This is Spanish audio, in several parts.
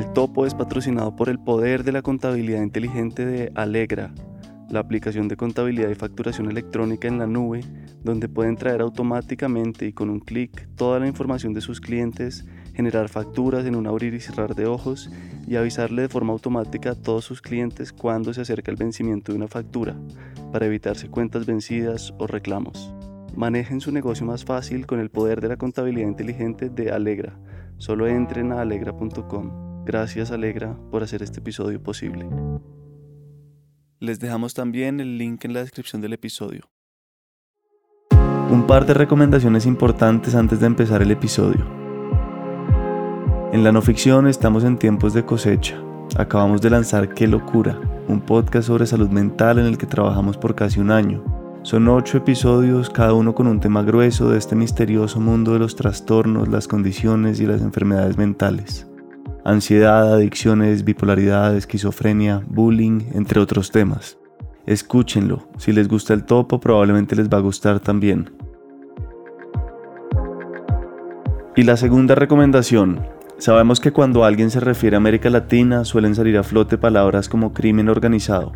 El topo es patrocinado por el poder de la contabilidad inteligente de Alegra, la aplicación de contabilidad y facturación electrónica en la nube, donde pueden traer automáticamente y con un clic toda la información de sus clientes, generar facturas en un abrir y cerrar de ojos y avisarle de forma automática a todos sus clientes cuando se acerca el vencimiento de una factura, para evitarse cuentas vencidas o reclamos. Manejen su negocio más fácil con el poder de la contabilidad inteligente de Alegra. Solo entren a alegra.com. Gracias Alegra por hacer este episodio posible. Les dejamos también el link en la descripción del episodio. Un par de recomendaciones importantes antes de empezar el episodio. En la no ficción estamos en tiempos de cosecha. Acabamos de lanzar Qué locura, un podcast sobre salud mental en el que trabajamos por casi un año son ocho episodios, cada uno con un tema grueso de este misterioso mundo de los trastornos, las condiciones y las enfermedades mentales. Ansiedad, adicciones, bipolaridad, esquizofrenia, bullying, entre otros temas. Escúchenlo, si les gusta el topo probablemente les va a gustar también. Y la segunda recomendación. Sabemos que cuando alguien se refiere a América Latina suelen salir a flote palabras como crimen organizado.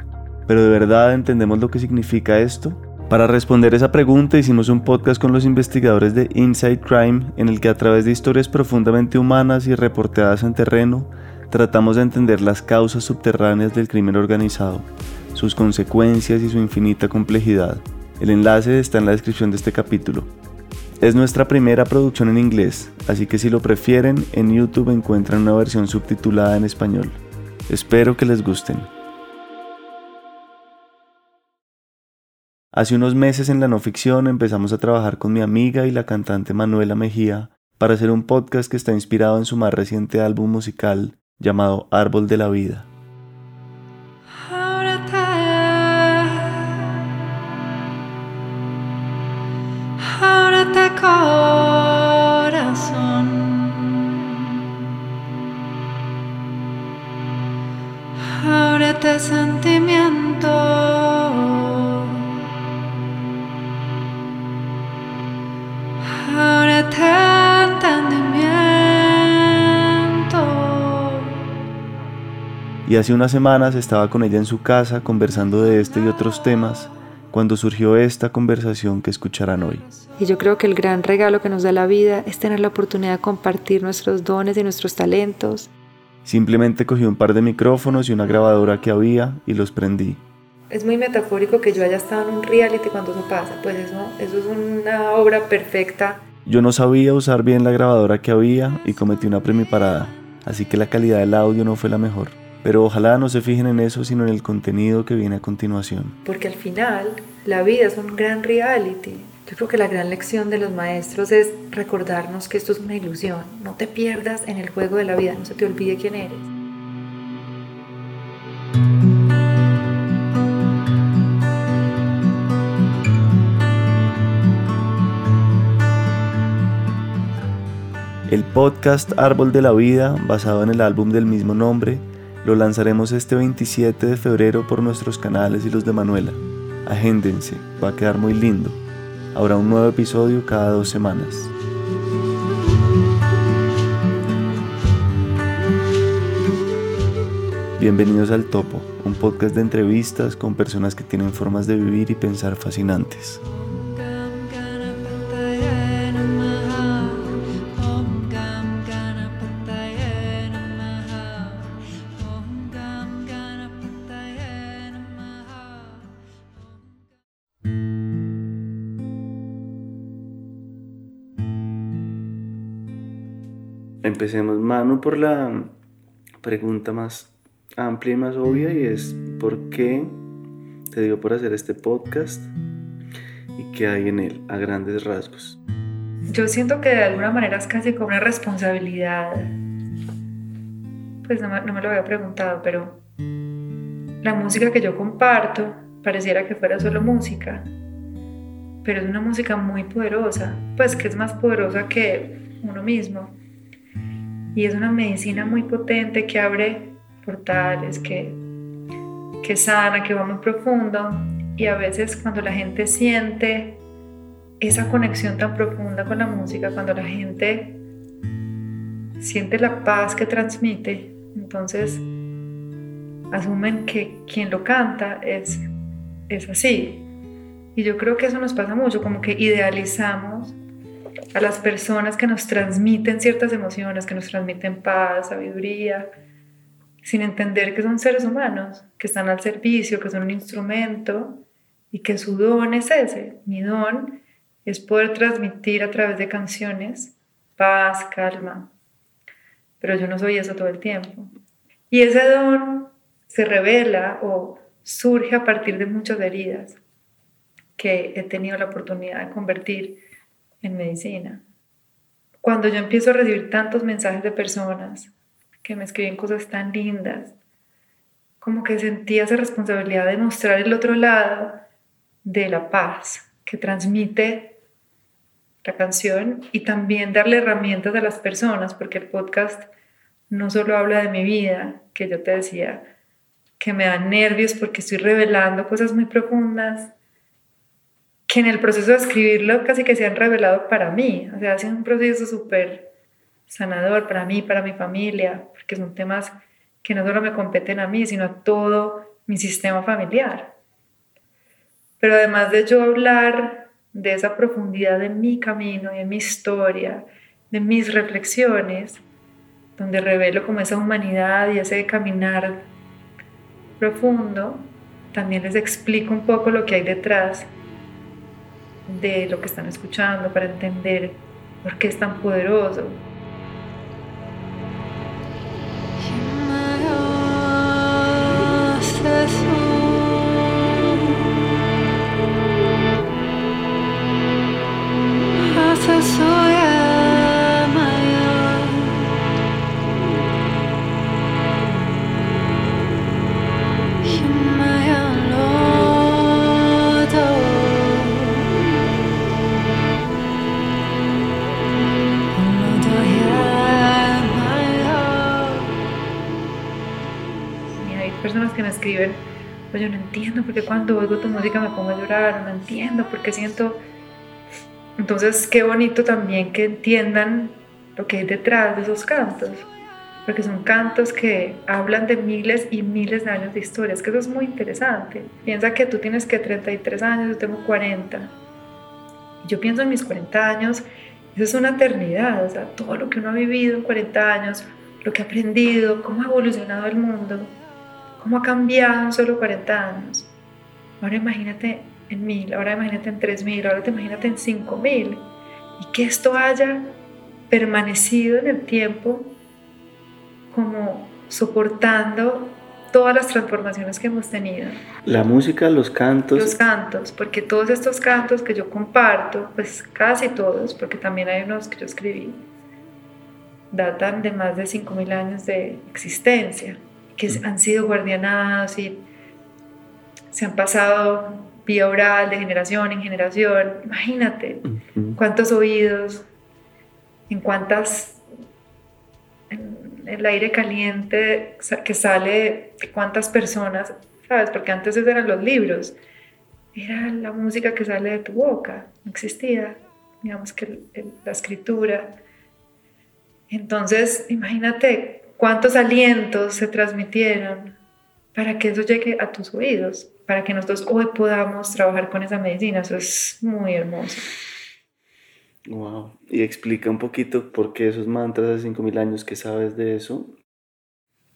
¿Pero de verdad entendemos lo que significa esto? Para responder esa pregunta hicimos un podcast con los investigadores de Inside Crime en el que a través de historias profundamente humanas y reporteadas en terreno tratamos de entender las causas subterráneas del crimen organizado, sus consecuencias y su infinita complejidad. El enlace está en la descripción de este capítulo. Es nuestra primera producción en inglés, así que si lo prefieren, en YouTube encuentran una versión subtitulada en español. Espero que les gusten. Hace unos meses en la no ficción empezamos a trabajar con mi amiga y la cantante Manuela Mejía para hacer un podcast que está inspirado en su más reciente álbum musical llamado Árbol de la Vida. Y hace unas semanas estaba con ella en su casa conversando de este y otros temas cuando surgió esta conversación que escucharán hoy. Y yo creo que el gran regalo que nos da la vida es tener la oportunidad de compartir nuestros dones y nuestros talentos. Simplemente cogí un par de micrófonos y una grabadora que había y los prendí. Es muy metafórico que yo haya estado en un reality cuando eso pasa, pues eso, eso es una obra perfecta. Yo no sabía usar bien la grabadora que había y cometí una premiparada, así que la calidad del audio no fue la mejor. Pero ojalá no se fijen en eso, sino en el contenido que viene a continuación. Porque al final la vida es un gran reality. Yo creo que la gran lección de los maestros es recordarnos que esto es una ilusión. No te pierdas en el juego de la vida, no se te olvide quién eres. El podcast Árbol de la Vida, basado en el álbum del mismo nombre, lo lanzaremos este 27 de febrero por nuestros canales y los de Manuela. Agéndense, va a quedar muy lindo. Habrá un nuevo episodio cada dos semanas. Bienvenidos al Topo, un podcast de entrevistas con personas que tienen formas de vivir y pensar fascinantes. Empecemos, Manu, por la pregunta más amplia y más obvia y es ¿por qué te dio por hacer este podcast y qué hay en él a grandes rasgos? Yo siento que de alguna manera es casi como una responsabilidad. Pues no me, no me lo había preguntado, pero la música que yo comparto pareciera que fuera solo música, pero es una música muy poderosa, pues que es más poderosa que uno mismo y es una medicina muy potente que abre portales, que, que sana, que va muy profundo. Y a veces cuando la gente siente esa conexión tan profunda con la música, cuando la gente siente la paz que transmite, Entonces, asumen que quien lo canta es, es así. Y yo creo que eso nos pasa mucho, como que idealizamos a las personas que nos transmiten ciertas emociones, que nos transmiten paz, sabiduría, sin entender que son seres humanos, que están al servicio, que son un instrumento y que su don es ese. Mi don es poder transmitir a través de canciones paz, calma. Pero yo no soy eso todo el tiempo. Y ese don se revela o surge a partir de muchas heridas que he tenido la oportunidad de convertir en medicina. Cuando yo empiezo a recibir tantos mensajes de personas que me escriben cosas tan lindas, como que sentía esa responsabilidad de mostrar el otro lado de la paz que transmite la canción y también darle herramientas a las personas, porque el podcast no solo habla de mi vida, que yo te decía, que me da nervios porque estoy revelando cosas muy profundas, que en el proceso de escribirlo casi que se han revelado para mí. O sea, ha sido un proceso súper sanador para mí, para mi familia, porque son temas que no solo me competen a mí, sino a todo mi sistema familiar. Pero además de yo hablar de esa profundidad de mi camino y de mi historia, de mis reflexiones, donde revelo como esa humanidad y ese caminar profundo, también les explico un poco lo que hay detrás de lo que están escuchando para entender por qué es tan poderoso. Pues yo no entiendo porque cuando oigo tu música me pongo a llorar, no entiendo porque siento... Entonces, qué bonito también que entiendan lo que hay detrás de esos cantos, porque son cantos que hablan de miles y miles de años de historias, que eso es muy interesante. Piensa que tú tienes que 33 años, yo tengo 40. Yo pienso en mis 40 años, eso es una eternidad, o sea, todo lo que uno ha vivido en 40 años, lo que ha aprendido, cómo ha evolucionado el mundo cómo ha cambiado en solo 40 años. Ahora imagínate en mil, ahora imagínate en tres mil, ahora te imagínate en cinco mil. Y que esto haya permanecido en el tiempo como soportando todas las transformaciones que hemos tenido. La música, los cantos. Los cantos, porque todos estos cantos que yo comparto, pues casi todos, porque también hay unos que yo escribí, datan de más de 5.000 años de existencia que han sido guardianados y se han pasado vía oral de generación en generación. Imagínate cuántos oídos, en cuántas, el aire caliente que sale de cuántas personas, ¿sabes? Porque antes eran los libros, era la música que sale de tu boca, no existía, digamos que la escritura. Entonces, imagínate cuántos alientos se transmitieron para que eso llegue a tus oídos, para que nosotros hoy podamos trabajar con esa medicina. Eso es muy hermoso. Wow. Y explica un poquito por qué esos mantras de 5.000 años, ¿qué sabes de eso?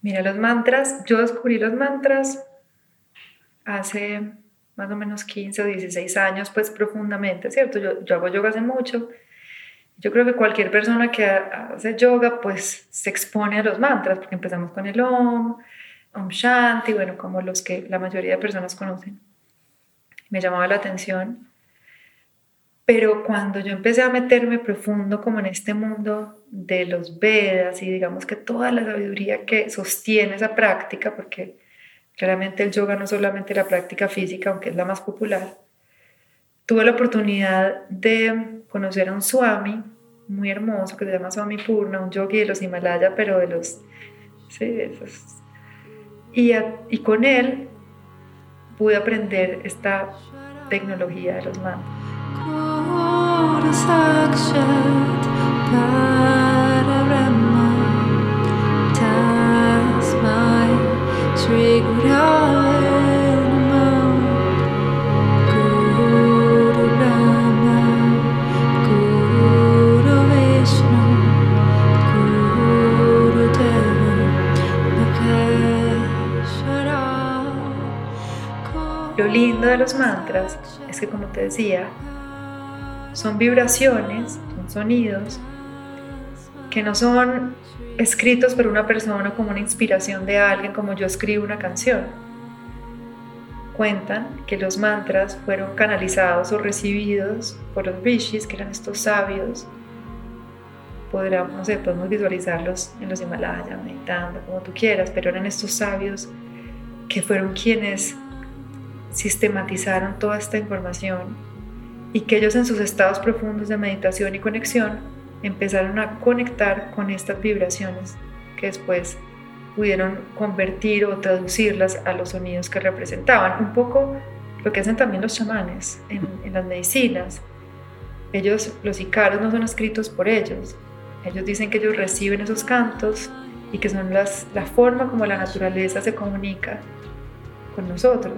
Mira, los mantras, yo descubrí los mantras hace más o menos 15 o 16 años, pues profundamente, ¿cierto? Yo, yo hago yoga hace mucho yo creo que cualquier persona que hace yoga pues se expone a los mantras, porque empezamos con el Om, Om Shanti, bueno, como los que la mayoría de personas conocen. Me llamaba la atención. Pero cuando yo empecé a meterme profundo como en este mundo de los Vedas y digamos que toda la sabiduría que sostiene esa práctica, porque claramente el yoga no solamente la práctica física, aunque es la más popular, tuve la oportunidad de conocer a un swami muy hermoso que se llama Swami Purna, un yogi de los Himalaya, pero de los... Sí, esos. Y, y con él pude aprender esta tecnología de los mantras. De los mantras es que, como te decía, son vibraciones, son sonidos que no son escritos por una persona como una inspiración de alguien, como yo escribo una canción. Cuentan que los mantras fueron canalizados o recibidos por los rishis, que eran estos sabios. Podríamos, no sé, podemos visualizarlos en los Himalayas, meditando, como tú quieras, pero eran estos sabios que fueron quienes sistematizaron toda esta información y que ellos en sus estados profundos de meditación y conexión empezaron a conectar con estas vibraciones que después pudieron convertir o traducirlas a los sonidos que representaban. Un poco lo que hacen también los chamanes en, las medicinas. Ellos, los icaros no son escritos por ellos. Ellos dicen que ellos reciben esos cantos y que son las, la forma como la naturaleza se comunica con nosotros.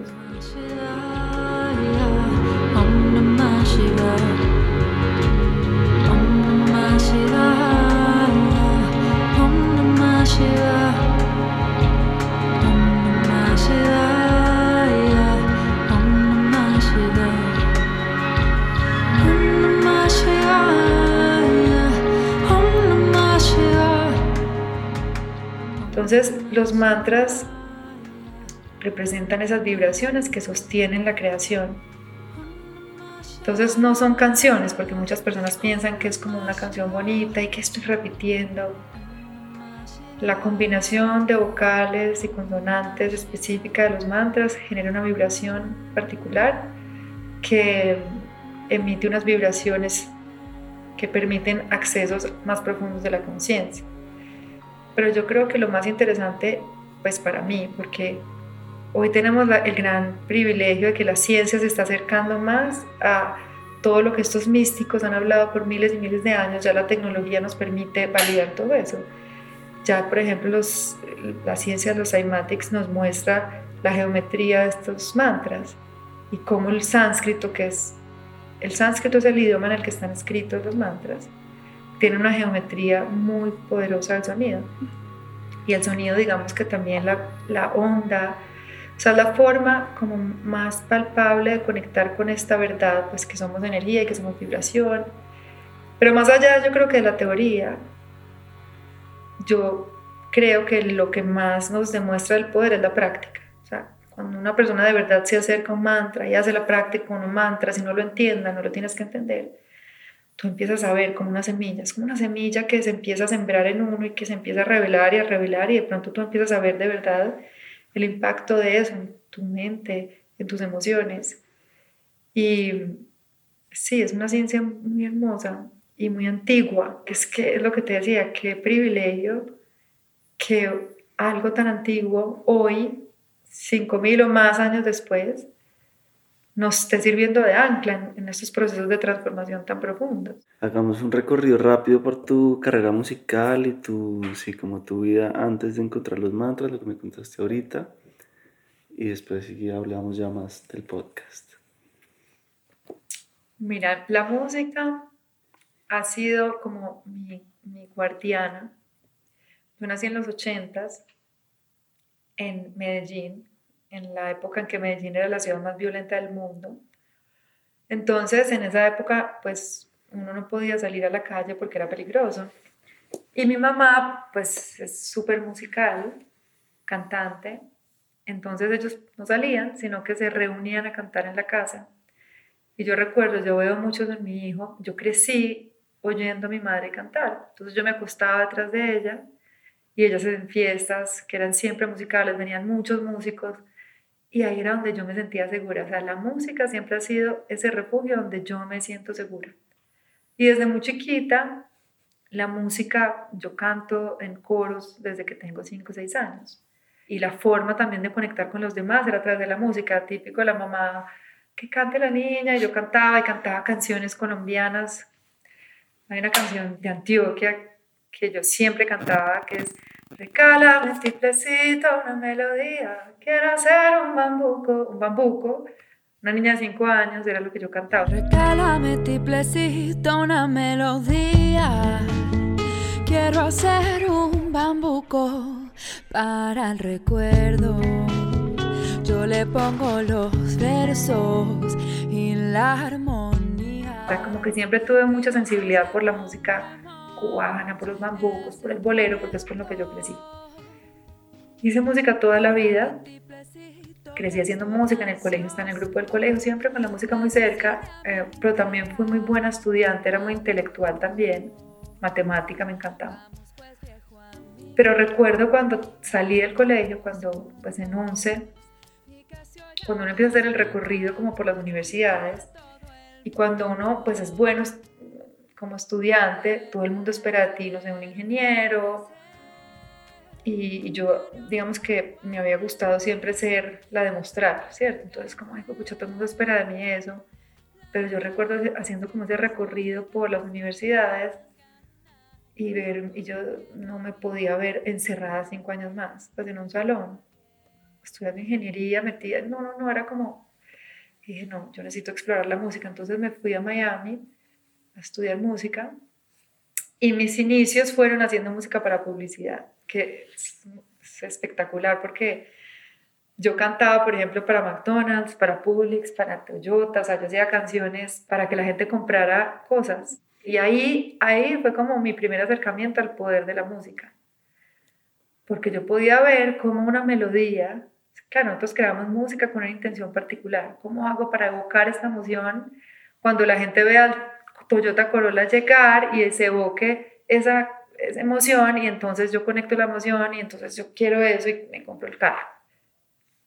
Entonces los mantras representan esas vibraciones que sostienen la creación. Entonces no son canciones, porque muchas personas piensan que es como una canción bonita y que estoy repitiendo. La combinación de vocales y consonantes específica de los mantras genera una vibración particular que emite unas vibraciones que permiten accesos más profundos de la conciencia. Pero yo creo que lo más interesante, pues para mí, porque Hoy tenemos el gran privilegio de que la ciencia se está acercando más a todo lo que estos místicos han hablado por miles y miles de años, ya la tecnología nos permite validar todo eso. Ya, por ejemplo, los, la ciencia de los cymatics nos muestra la geometría de estos mantras y cómo el sánscrito, que es el sánscrito es el idioma en el que están escritos los mantras, tiene una geometría muy poderosa del sonido. Y el sonido, digamos que también la, la onda, o sea, la forma como más palpable de conectar con esta verdad, pues que somos energía y que somos vibración. Pero más allá, yo creo que de la teoría, yo creo que lo que más nos demuestra el poder es la práctica. O sea, cuando una persona de verdad se acerca a un mantra y hace la práctica con un mantra, si no lo entienda, no lo tienes que entender, tú empiezas a ver como una semilla, es como una semilla que se empieza a sembrar en uno y que se empieza a revelar y a revelar y de pronto tú empiezas a ver de verdad el impacto de eso en tu mente, en tus emociones. Y sí, es una ciencia muy hermosa y muy antigua, es que es lo que te decía, qué privilegio que algo tan antiguo hoy, cinco mil o más años después, nos esté sirviendo de ancla en, estos procesos de transformación tan profundos. Hagamos un recorrido rápido por tu carrera musical y tu, sí, como tu vida antes de encontrar los mantras, lo que me contaste ahorita, y después sí hablamos ya más del podcast. Mira, la música ha sido como mi, mi guardiana. Yo nací en los ochentas en Medellín en la época en que Medellín era la ciudad más violenta del mundo. Entonces, en esa época, pues uno no podía salir a la calle porque era peligroso. Y mi mamá, pues es súper musical, cantante, entonces ellos no salían, sino que se reunían a cantar en la casa. Y yo recuerdo, yo veo mucho de mi hijo, yo crecí oyendo a mi madre cantar. Entonces yo me acostaba detrás de ella y ellas en fiestas que eran siempre musicales, venían muchos músicos y ahí era donde yo me sentía segura. O sea, la música siempre ha sido ese refugio donde yo me siento segura. Y desde muy chiquita, la música, yo canto en coros desde que tengo 5 o 6 años. Y la forma también de conectar con los demás era a través de la música, típico de la mamá que cante la niña, y yo cantaba y cantaba canciones colombianas. Hay una canción de Antioquia que yo siempre cantaba, que es Recálame tiplecito una melodía, quiero hacer un bambuco, un bambuco. Una niña de 5 años era lo que yo cantaba. Recálame tiplecito una melodía, quiero hacer un bambuco para el recuerdo. yo le pongo los versos y la armonía. como que siempre tuve mucha sensibilidad por la música cubana, por los bambucos, por el bolero, porque es con lo que yo crecí. Hice música toda la vida, crecí haciendo música en el colegio, está en el grupo del colegio, siempre con la música muy cerca, eh, pero también fui muy buena estudiante, era muy intelectual también, matemática me encantaba. Pero recuerdo cuando salí del colegio, cuando pues en 11, cuando uno empieza a hacer el recorrido como por las universidades y cuando uno pues es bueno como estudiante, todo el mundo espera de ti, no sé, un ingeniero. Y, yo, digamos que me había gustado siempre ser la demostrar, ¿cierto? Entonces, como, ay, pucha, todo el mundo espera de mí eso. Pero yo recuerdo haciendo como ese recorrido por las universidades y, ver, y yo no me podía ver encerrada cinco años más, pues en un salón, estudiando ingeniería, metida, no, no, no, era como, dije, no, yo necesito explorar la música, entonces me fui a Miami a estudiar música y mis inicios fueron haciendo música para publicidad, que es, espectacular porque yo cantaba, por ejemplo, para McDonald's, para Publix, para Toyota, o sea, yo hacía canciones para que la gente comprara cosas. Y ahí, ahí fue como mi primer acercamiento al poder de la música. Porque yo podía ver cómo una melodía, claro, nosotros creamos música con una intención particular. ¿Cómo hago para evocar esta emoción cuando la gente ve al Toyota Corolla llegar y se evoque esa, esa emoción y entonces yo conecto la emoción y entonces yo quiero eso y me compro el carro?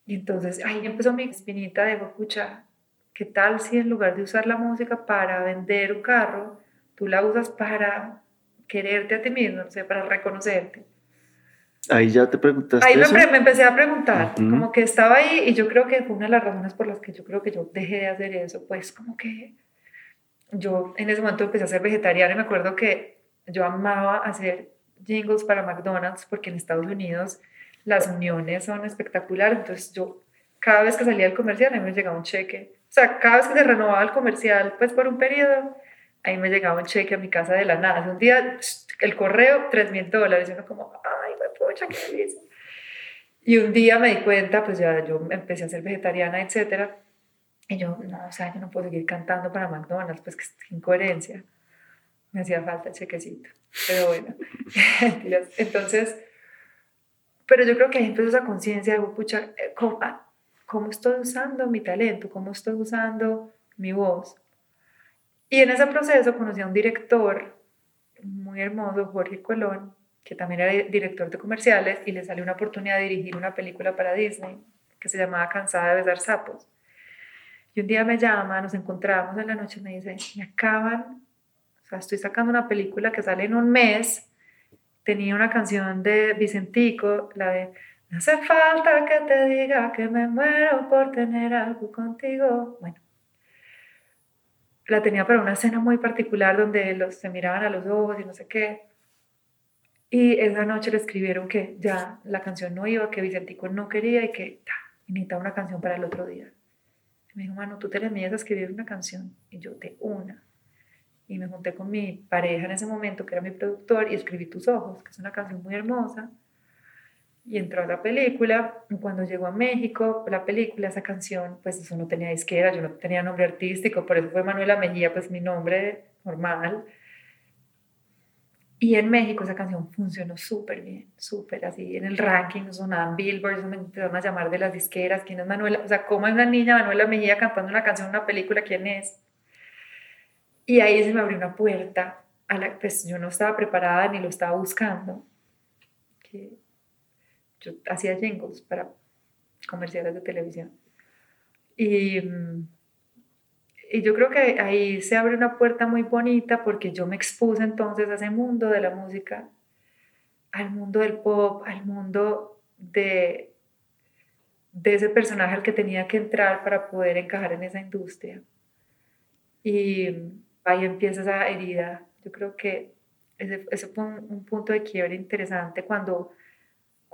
Y entonces ahí empezó mi espinita de, escuchar, ¿qué tal si en lugar de usar la música para vender un carro, tú la usas para quererte a ti mismo, no sé, para reconocerte. Ahí ya te preguntaste. Ahí Me, empecé a preguntar, como que estaba ahí y yo creo que fue una de las razones por las que yo creo que yo dejé de hacer eso, pues como que yo en ese momento empecé a ser vegetariana y me acuerdo que yo amaba hacer jingles para McDonald's porque en Estados Unidos las uniones son espectaculares, entonces yo cada vez que salía del comercial a mí me llegaba un cheque, o sea, cada vez que se renovaba el comercial, pues por un periodo, ahí me llegaba un cheque a mi casa de la nada. Un día el correo, 3 mil dólares. Y uno como, ay, me pucha, qué feliz. Y un día me di cuenta, pues ya yo empecé a ser vegetariana, etcétera. Y yo, no, o sea, yo no puedo seguir cantando para McDonald's, pues que incoherencia. Me hacía falta el chequecito. Pero bueno, entonces, pero yo creo que ahí empezó esa conciencia de, pucha, eh, ¿cómo, ah, ¿cómo estoy usando mi talento? ¿Cómo estoy usando mi voz? Y en ese proceso conocí a un director muy hermoso, Jorge Colón, que también era director de comerciales, y le salió una oportunidad de dirigir una película para Disney que se llamaba Cansada de besar sapos. Y un día me llama, nos encontramos en la noche me dice, me acaban, o sea, estoy sacando una película que sale en un mes, tenía una canción de Vicentico, la de, no hace falta que te diga que me muero por tener algo contigo. Bueno, la tenía para una escena muy particular donde los, se miraban a los ojos y no sé qué. Y esa noche le escribieron que ya la canción no iba, que Vicentico no quería y que ta, necesitaba una canción para el otro día. Y me dijo, mano, tú te le a escribir una canción. Y yo, de una. Y me junté con mi pareja en ese momento, que era mi productor, y escribí Tus Ojos, que es una canción muy hermosa y entró a la película. Cuando llegó a México, la película, esa canción, pues eso no tenía disquera, yo no tenía nombre artístico, por eso fue Manuela Mejía, pues mi nombre normal. Y en México esa canción funcionó súper bien, súper así. En el ranking sonaban billboards, me empezaron a llamar de las disqueras, ¿quién es Manuela? O sea, ¿cómo es una niña Manuela Mejía cantando una canción, una película? ¿Quién es? Y ahí se me abrió una puerta, a la, pues yo no estaba preparada ni lo estaba buscando. Que yo hacía jingles para comerciales de televisión. Y, y yo creo que ahí se abre una puerta muy bonita porque yo me expuse entonces a ese mundo de la música, al mundo del pop, al mundo de, de ese personaje al que tenía que entrar para poder encajar en esa industria. Y ahí empieza esa herida. Yo creo que ese, ese fue un, un punto de quiebre interesante cuando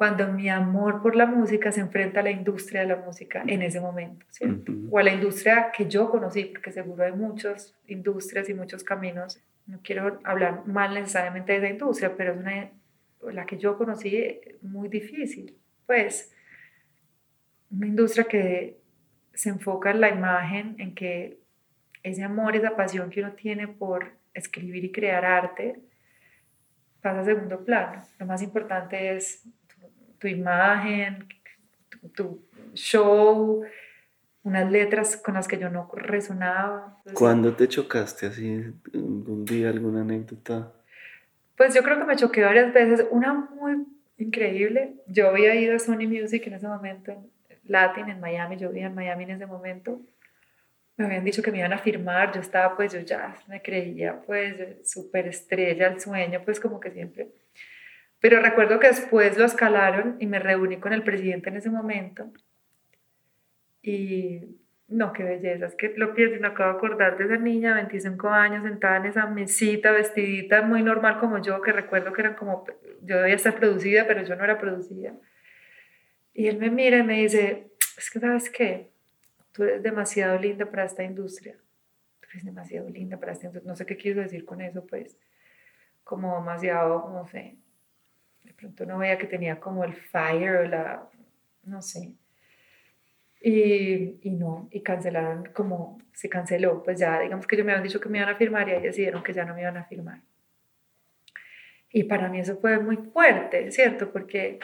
cuando mi amor por la música se enfrenta a la industria de la música en ese momento, ¿cierto? O a la industria que yo conocí, porque seguro hay muchas industrias y muchos caminos. No quiero hablar mal necesariamente de esa industria, pero es una, la que yo conocí muy difícil. Pues una industria que se enfoca en la imagen, en que ese amor, esa pasión que uno tiene por escribir y crear arte, pasa a segundo plano. Lo más importante es tu, imagen, tu, show, unas letras con las que yo no resonaba. ¿Cuándo te chocaste así? ¿Algún día, alguna anécdota? Pues yo creo que me choqué varias veces. Una muy increíble. Yo había ido a Sony Music en ese momento, Latin, en Miami. Yo vivía en Miami en ese momento. Me habían dicho que me iban a firmar. Yo estaba, pues, yo ya me creía, pues, súper estrella, el sueño, pues, como que siempre. Pero recuerdo que después lo escalaron y me reuní con el presidente en ese momento. Y no, qué belleza, es que lo pienso, me acabo de acordar de esa niña, 25 años, sentada en esa mesita, vestidita, muy normal como yo, que recuerdo que eran como, yo debía estar producida, pero yo no era producida. Y él me mira y me dice, es que sabes qué, tú eres demasiado linda para esta industria, tú eres demasiado linda para esta no sé qué quiero decir con eso, pues, como demasiado, no sé, de pronto no veía que tenía como el fire o la, no sé, y, y, no, y cancelaron como se canceló, pues ya digamos que yo me habían dicho que me iban a firmar y ahí decidieron que ya no me iban a firmar. Y para mí eso fue muy fuerte, ¿cierto? Porque,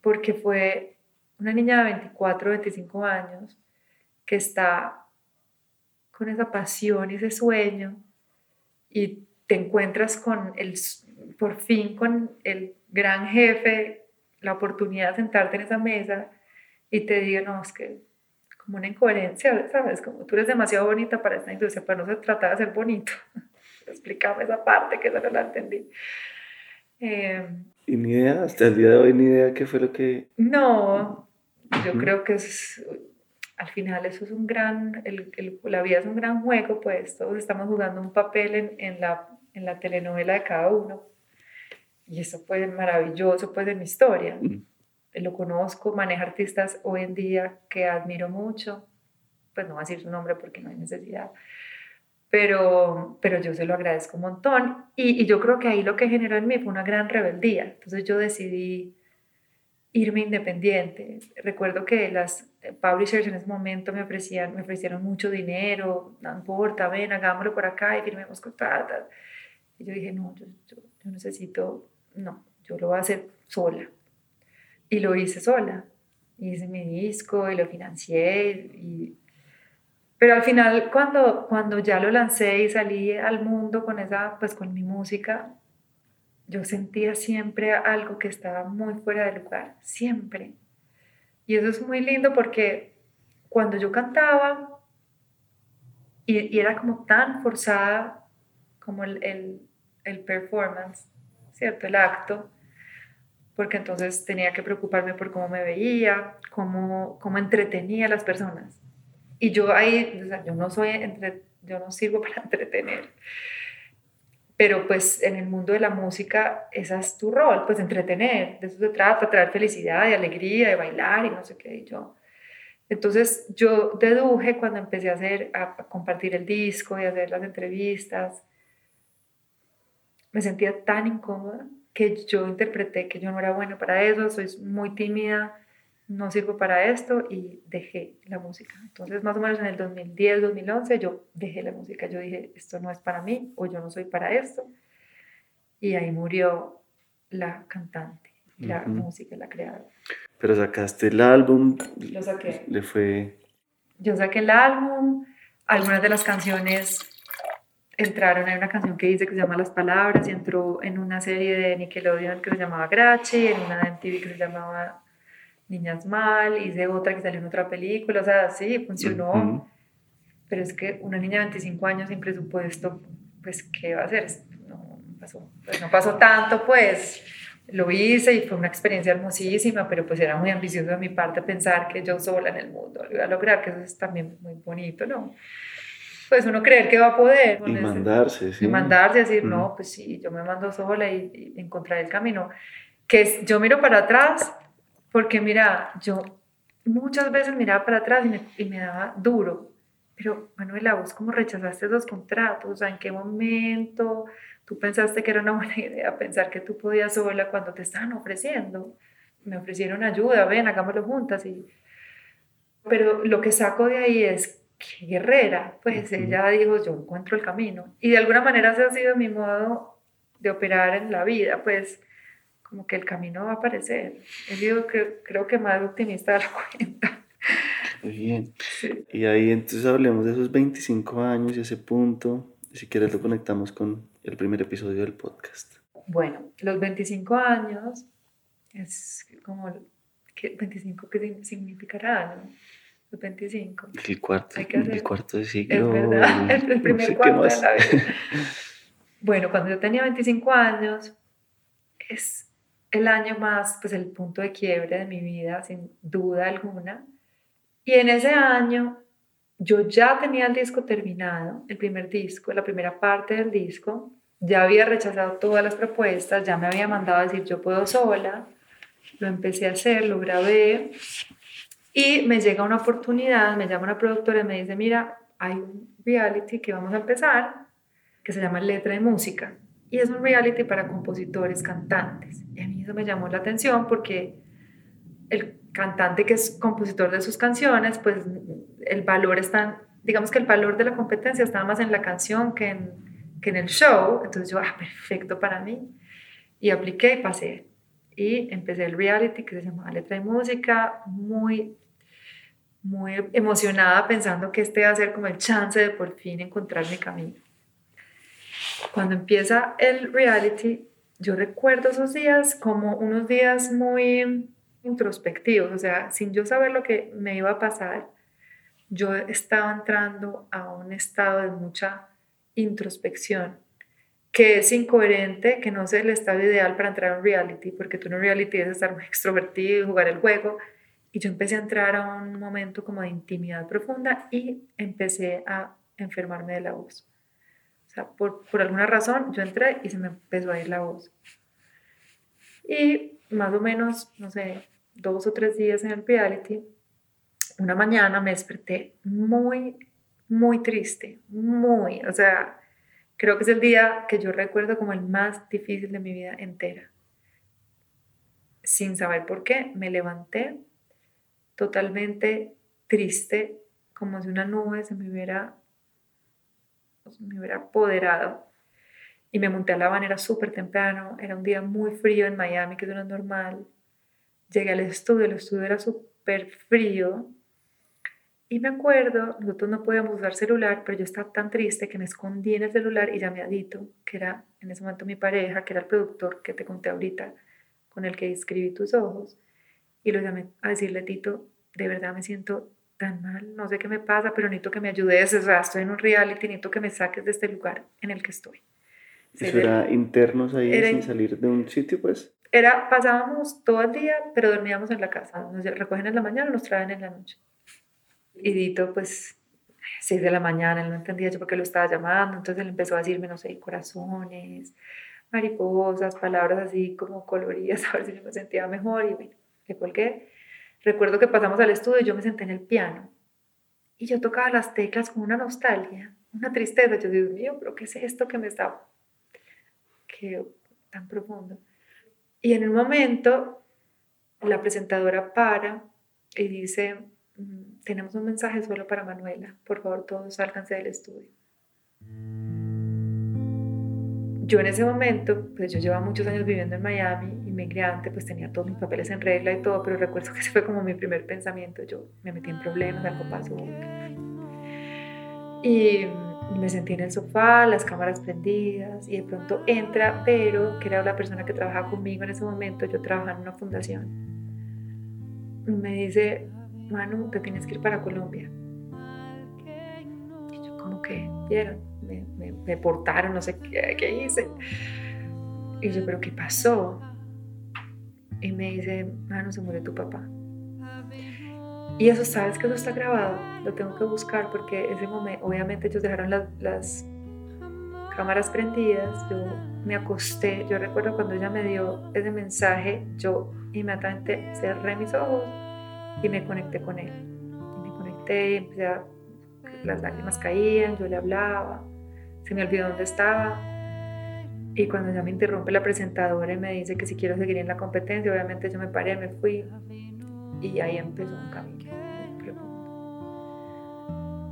porque fue una niña de 24, 25 años que está con esa pasión y ese sueño y te encuentras con el, por fin con el gran jefe, la oportunidad de sentarte en esa mesa y te digo, no, es que como una incoherencia, ¿sabes? Como tú eres demasiado bonita para esta industria, pero no se trata de ser bonito. Explícame esa parte que no la entendí. Eh, ¿Y ni idea? Hasta el día de hoy ni idea qué fue lo que... No, yo creo que es, al final eso es un gran, el, el, la vida es un gran juego, pues todos estamos jugando un papel en, en, la, en la telenovela de cada uno. Y eso fue maravilloso, pues, de mi historia. Lo conozco, maneja artistas hoy en día que admiro mucho, pues no voy a decir su nombre porque no hay necesidad, pero, pero yo se lo agradezco un montón. Y, y, yo creo que ahí lo que generó en mí fue una gran rebeldía, entonces yo decidí irme independiente. Recuerdo que las publishers en ese momento me ofrecían, me ofrecieron mucho dinero, no importa, ven, hagámoslo por acá y firmemos contratos. Y yo dije, no, yo, yo, yo necesito, no, yo lo voy a hacer sola y lo hice sola. Hice mi disco y lo financié. Y... Pero al final, cuando, cuando ya lo lancé y salí al mundo con, esa, pues con mi música, yo sentía siempre algo que estaba muy fuera de lugar, siempre. Y eso es muy lindo porque cuando yo cantaba y, era como tan forzada como el, el performance, ¿cierto? El acto, porque entonces tenía que preocuparme por cómo me veía, cómo, cómo entretenía a las personas. Y yo ahí, yo no soy, yo no sirvo para entretener. Pero pues en el mundo de la música, ese es tu rol, pues entretener, de eso se trata, traer felicidad y alegría, de bailar y no sé qué. Y yo, entonces yo deduje cuando empecé a hacer, a compartir el disco y a hacer las entrevistas, me sentía tan incómoda que yo interpreté que yo no era bueno para eso, soy muy tímida, no sirvo para esto y dejé la música. Entonces, más o menos en el 2010, 2011, yo dejé la música. Yo dije, esto no es para mí o yo no soy para esto. Y ahí murió la cantante, la música, la creadora. Pero sacaste el álbum. Lo saqué. Le fue. Yo saqué el álbum, algunas de las canciones entraron, hay una canción que dice que se llama Las Palabras y entró en una serie de Nickelodeon que se llamaba Grachi, en una de MTV que se llamaba Niñas Mal, hice otra que salió en otra película, o sea, sí, funcionó. Pero es que una niña de 25 años sin presupuesto, pues, ¿qué va a hacer? No pasó, pues, no pasó tanto, pues lo hice y fue una experiencia hermosísima, pero pues era muy ambicioso de mi parte pensar que yo sola en el mundo lo iba a lograr, que eso es también muy bonito, ¿no? Pues uno creer que va a poder. Y mandarse, sí. Y mandarse, decir, no, pues sí, yo me mando sola y, y encontrar el camino. Que yo miro para atrás, porque mira, yo muchas veces miraba para atrás y me, y me daba duro. Pero, Manuela, vos cómo rechazaste esos contratos, o sea, ¿en qué momento tú pensaste que era una buena idea pensar que tú podías sola cuando te estaban ofreciendo? Me ofrecieron ayuda, ven, hagámoslo juntas y Pero lo que saco de ahí es que guerrera, pues ella dijo, yo encuentro el camino. Y de alguna manera ese ha sido mi modo de operar en la vida, pues como que el camino va a aparecer. He sido que, creo que más optimista de la cuenta. Muy bien. Y ahí entonces hablemos de esos 25 años y ese punto. Si quieres lo conectamos con el primer episodio del podcast. Bueno, los 25 años es como, ¿qué, 25 qué significará? ¿no? Los 25. El cuarto, el cuarto de siglo. Es verdad, el, primer cuarto de la vida. bueno, cuando yo tenía 25 años, es el año más, pues el punto de quiebre de mi vida, sin duda alguna. Y en ese año yo ya tenía el disco terminado, el primer disco, la primera parte del disco, ya había rechazado todas las propuestas, ya me había mandado a decir yo puedo sola, lo empecé a hacer, lo grabé y me llega una oportunidad, me llama una productora y me dice, mira, hay un reality que vamos a empezar que se llama Letra de Música y es un reality para compositores, cantantes. Y a mí eso me llamó la atención porque el cantante que es compositor de sus canciones, pues el valor está, digamos que el valor de la competencia estaba más en la canción que en, que en el show. Entonces yo, ah, perfecto para mí. Y apliqué y pasé. Y empecé el reality que se llamaba Letra y Música, muy, muy emocionada pensando que este iba a ser como el chance de por fin encontrar mi camino. Cuando empieza el reality, yo recuerdo esos días como unos días muy introspectivos, o sea, sin yo saber lo que me iba a pasar, yo estaba entrando a un estado de mucha introspección, que es incoherente, que no es el estado ideal para entrar a un reality, porque tú en un reality es estar muy extrovertido y jugar el juego. Y yo empecé a entrar a un momento como de intimidad profunda y empecé a enfermarme de la voz. O sea, por, por alguna razón yo entré y se me empezó a ir la voz. Y más o menos, no sé, dos o tres días en el reality, una mañana me desperté muy, muy triste, muy, o sea, creo que es el día que yo recuerdo como el más difícil de mi vida entera. Sin saber por qué, me levanté totalmente triste, como si una nube se me hubiera, me hubiera apoderado. Y me monté a la banera súper temprano, era un día muy frío en Miami, que no es normal. Llegué al estudio, el estudio era súper frío, y me acuerdo, nosotros no podíamos usar celular, pero yo estaba tan triste que me escondí en el celular y llamé a Dito, que era en ese momento mi pareja, que era el productor que te conté ahorita, con el que escribí tus ojos. Y lo llamé a decirle, Tito, de verdad me siento tan mal, no sé qué me pasa, pero necesito que me ayudes, o sea, estoy en un reality, necesito que me saques de este lugar en el que estoy. ¿Eso era internos ahí sin salir de un sitio, pues? Era, pasábamos todo el día, pero dormíamos en la casa. Nos recogen en la mañana, nos traen en la noche. Y Dito, pues, 6 de la mañana, él no entendía yo por qué lo estaba llamando, entonces él empezó a decirme, no sé, corazones, mariposas, palabras así como coloridas, a ver si me sentía mejor, y bueno, le colgué. Recuerdo que pasamos al estudio y yo me senté en el piano, y yo tocaba las teclas con una nostalgia, una tristeza, yo Dios mío, pero ¿qué es esto que me está, que tan profundo? Y en un momento, la presentadora para y dice, Mm, tenemos un mensaje solo para Manuela. Por favor, todos sálganse del estudio. Yo en ese momento, pues yo llevaba muchos años viviendo en Miami, inmigrante, pues tenía todos mis papeles en regla y todo, pero recuerdo que ese fue como mi primer pensamiento. Yo me metí en problemas, algo pasó. Y me sentí en el sofá, las cámaras prendidas, y de pronto entra pero que era la persona que trabajaba conmigo en ese momento, yo trabajaba en una fundación. Y me dice, Manu, te tienes que ir para Colombia. Como que, vieron, me, me, portaron, no sé qué, qué hice. Y yo, pero ¿qué pasó? Y me dice, Manu, se murió tu papá. Y eso, ¿sabes que eso está grabado? Lo tengo que buscar porque ese momento, obviamente ellos dejaron las, las cámaras prendidas, yo me acosté, yo recuerdo cuando ella me dio ese mensaje, yo inmediatamente cerré mis ojos y me conecté con él. Y me conecté y empecé a, las lágrimas caían, yo le hablaba, se me olvidó dónde estaba. Y cuando ya me interrumpe la presentadora y me dice que si quiero seguir en la competencia, obviamente yo me paré, me fui y ahí empezó un camino.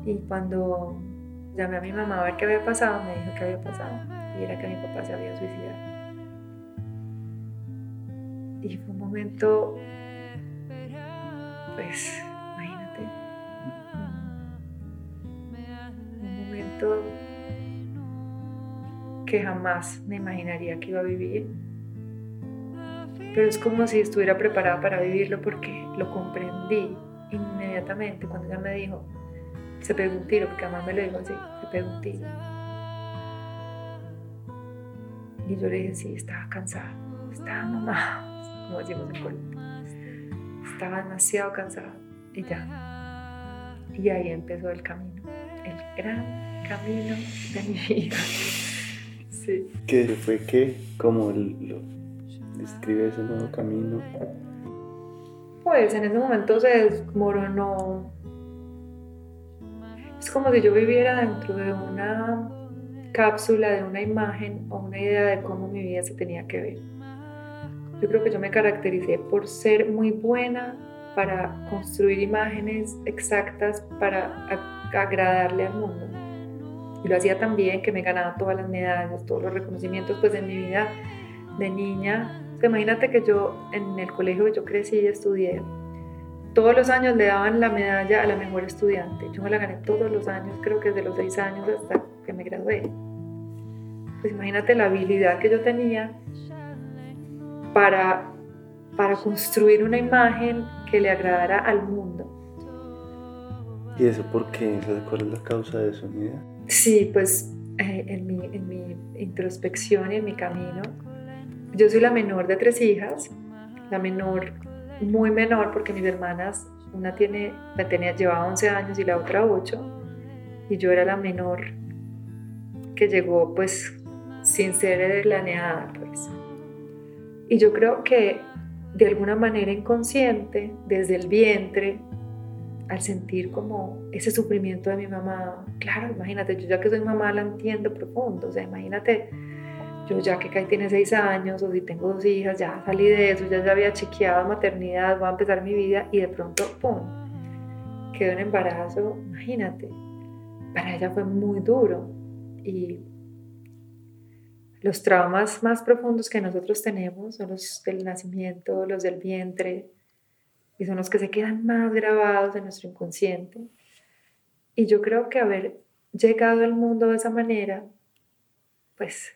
Y cuando llamé a mi mamá a ver qué había pasado, me dijo que había pasado. Y era que mi papá se había suicidado. Y fue un momento, pues, momento que jamás me imaginaría que iba a vivir. Pero es como si estuviera preparada para vivirlo porque lo comprendí inmediatamente cuando ella me dijo, se pegó un tiro, porque mamá me lo dijo así, se pegó un tiro. Y yo le dije, sí, estaba cansada, estaba mamá, como decimos en Colombia. Estaba demasiado cansada y ya. Y ahí empezó el camino, el gran camino de mi vida. Sí. ¿Qué fue qué? ¿Cómo lo describe ese nuevo camino? Pues en ese momento se desmoronó. Es como si yo viviera dentro de una cápsula, de una imagen o una idea de cómo mi vida se tenía que ver. Yo creo que yo me caractericé por ser muy buena para construir imágenes exactas para agradarle al mundo y lo hacía tan bien que me ganaba todas las medallas, todos los reconocimientos, pues en mi vida de niña. imagínate que yo en el colegio yo crecí y estudié, todos los años le daban la medalla a la mejor estudiante. Yo me la gané todos los años, creo que desde los seis años hasta que me gradué. Pues imagínate la habilidad que yo tenía para, para construir una imagen que le agradara al mundo. ¿Y eso por qué? ¿Cuál es la causa de eso, Nida? Sí, pues eh, en, mi, introspección y en mi camino, yo soy la menor de tres hijas, la menor, muy menor, porque mis hermanas, una tiene, me tenía, llevaba 11 años y la otra 8, y yo era la menor que llegó pues sin ser planeada, pues. Y yo creo que de alguna manera inconsciente, desde el vientre, al sentir como ese sufrimiento de mi mamá, claro, imagínate, yo ya que soy mamá la entiendo profundo, o sea, imagínate, yo ya que Kai tiene seis años, o si tengo dos hijas, ya salí de eso, ya, ya había chequeado maternidad, voy a empezar mi vida, y de pronto, ¡pum!, quedó en embarazo, imagínate, para ella fue muy duro, y los traumas más profundos que nosotros tenemos son los del nacimiento, los del vientre, y son los que se quedan más grabados en nuestro inconsciente. Y yo creo que haber llegado al mundo de esa manera, pues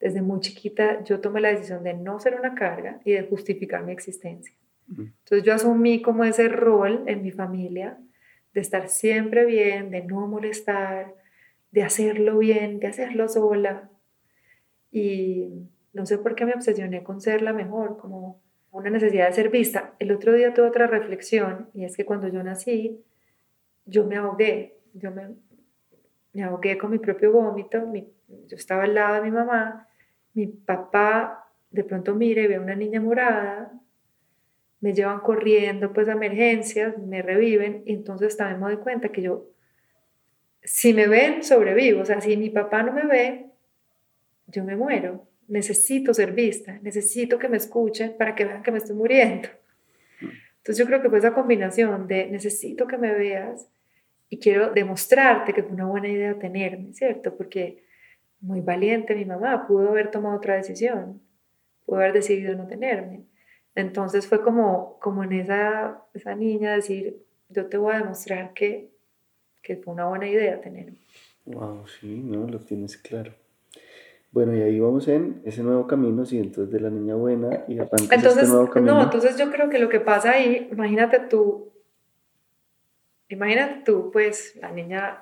desde muy chiquita yo tomé la decisión de no ser una carga y de justificar mi existencia. Entonces yo asumí como ese rol en mi familia de estar siempre bien, de no molestar, de hacerlo bien, de hacerlo sola. Y no sé por qué me obsesioné con ser la mejor, como una necesidad de ser vista. El otro día tuve otra reflexión y es que cuando yo nací, yo me ahogué, yo me, me ahogué con mi propio vómito, yo estaba al lado de mi mamá, mi papá de pronto mira y ve a una niña morada, me llevan corriendo pues a emergencias, me reviven y entonces también me doy cuenta que yo, si me ven, sobrevivo, o sea, si mi papá no me ve, yo me muero necesito ser vista, necesito que me escuchen para que vean que me estoy muriendo. Entonces yo creo que fue esa combinación de necesito que me veas y quiero demostrarte que fue una buena idea tenerme, ¿cierto? Porque muy valiente mi mamá, pudo haber tomado otra decisión, pudo haber decidido no tenerme. Entonces fue como, como en esa, esa niña decir, yo te voy a demostrar que, que fue una buena idea tenerme. Wow, sí, no, lo tienes claro. Bueno, y ahí vamos en ese nuevo camino, sí, entonces de la niña buena y este entonces, este nuevo camino. No, entonces yo creo que lo que pasa ahí, imagínate tú, imagínate tú, pues, la niña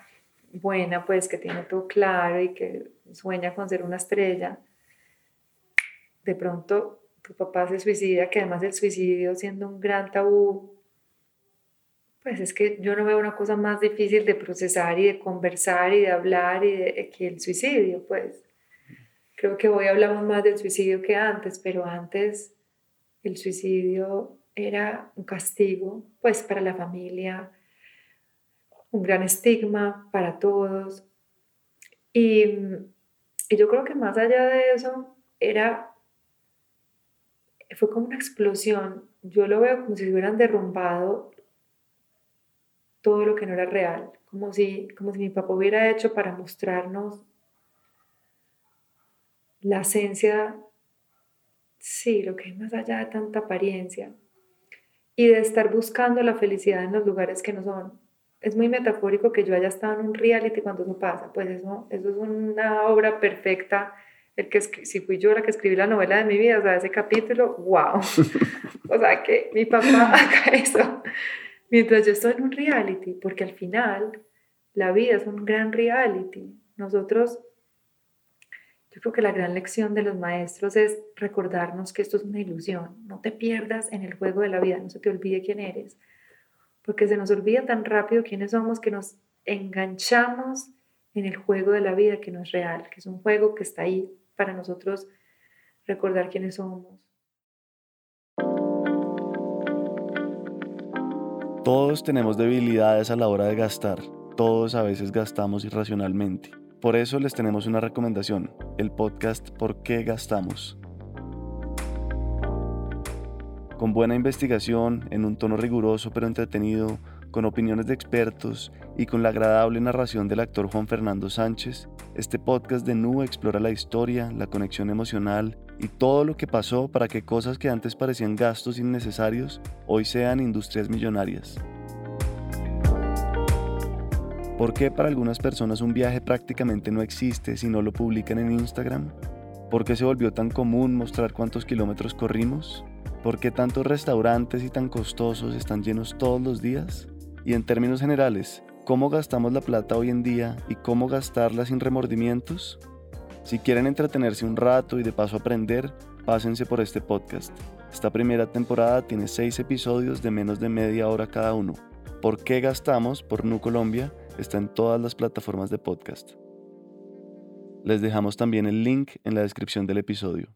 buena, pues, que tiene todo claro y que sueña con ser una estrella, de pronto tu papá se suicida, que además el suicidio siendo un gran tabú, pues es que yo no veo una cosa más difícil de procesar y de conversar y de hablar y de, que el suicidio, pues. Creo que hoy hablamos más del suicidio que antes, pero antes el suicidio era un castigo, pues para la familia, un gran estigma para todos. Y, yo creo que más allá de eso, era, fue como una explosión. Yo lo veo como si hubieran derrumbado todo lo que no era real, como si, como si mi papá hubiera hecho para mostrarnos la esencia, sí, lo que es más allá de tanta apariencia, y de estar buscando la felicidad en los lugares que no son. Es muy metafórico que yo haya estado en un reality cuando eso pasa, pues eso, eso es una obra perfecta. El que si fui yo la que escribí la novela de mi vida, o sea, ese capítulo, wow. o sea, que mi papá haga eso mientras yo estoy en un reality, porque al final la vida es un gran reality. Nosotros yo creo que la gran lección de los maestros es recordarnos que esto es una ilusión. No te pierdas en el juego de la vida, no se te olvide quién eres, porque se nos olvida tan rápido quiénes somos que nos enganchamos en el juego de la vida que no es real, que es un juego que está ahí para nosotros recordar quiénes somos. Todos tenemos debilidades a la hora de gastar, todos a veces gastamos irracionalmente. Por eso les tenemos una recomendación, el podcast ¿Por qué gastamos? Con buena investigación, en un tono riguroso pero entretenido, con opiniones de expertos y con la agradable narración del actor Juan Fernando Sánchez, este podcast de Nu explora la historia, la conexión emocional y todo lo que pasó para que cosas que antes parecían gastos innecesarios hoy sean industrias millonarias. ¿Por qué para algunas personas un viaje prácticamente no existe si no lo publican en Instagram? ¿Por qué se volvió tan común mostrar cuántos kilómetros corrimos? ¿Por qué tantos restaurantes y tan costosos están llenos todos los días? Y en términos generales, ¿cómo gastamos la plata hoy en día y cómo gastarla sin remordimientos? Si quieren entretenerse un rato y de paso aprender, pásense por este podcast. Esta primera temporada tiene seis episodios de menos de media hora cada uno. ¿Por qué gastamos por Nu Colombia? Está en todas las plataformas de podcast. Les dejamos también el link en la descripción del episodio.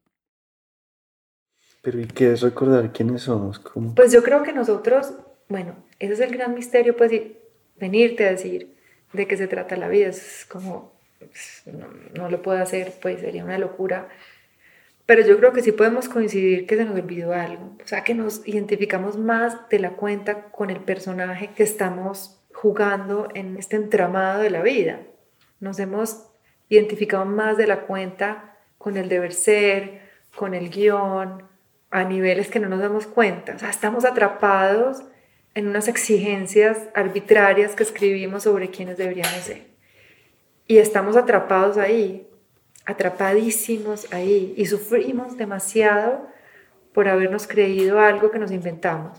Pero ¿y qué es recordar quiénes somos? Pues yo creo que nosotros, bueno, ese es el gran misterio, pues venirte a decir de qué se trata la vida, es como, pues, no, no lo puedo hacer, pues sería una locura. Pero yo creo que sí podemos coincidir que se nos olvidó algo, o sea, que nos identificamos más de la cuenta con el personaje que estamos jugando en este entramado de la vida. Nos hemos identificado más de la cuenta con el deber ser, con el guion, a niveles que no nos damos cuenta. O sea, estamos atrapados en unas exigencias arbitrarias que escribimos sobre quiénes deberíamos ser. Y estamos atrapados ahí, atrapadísimos ahí, y sufrimos demasiado por habernos creído algo que nos inventamos,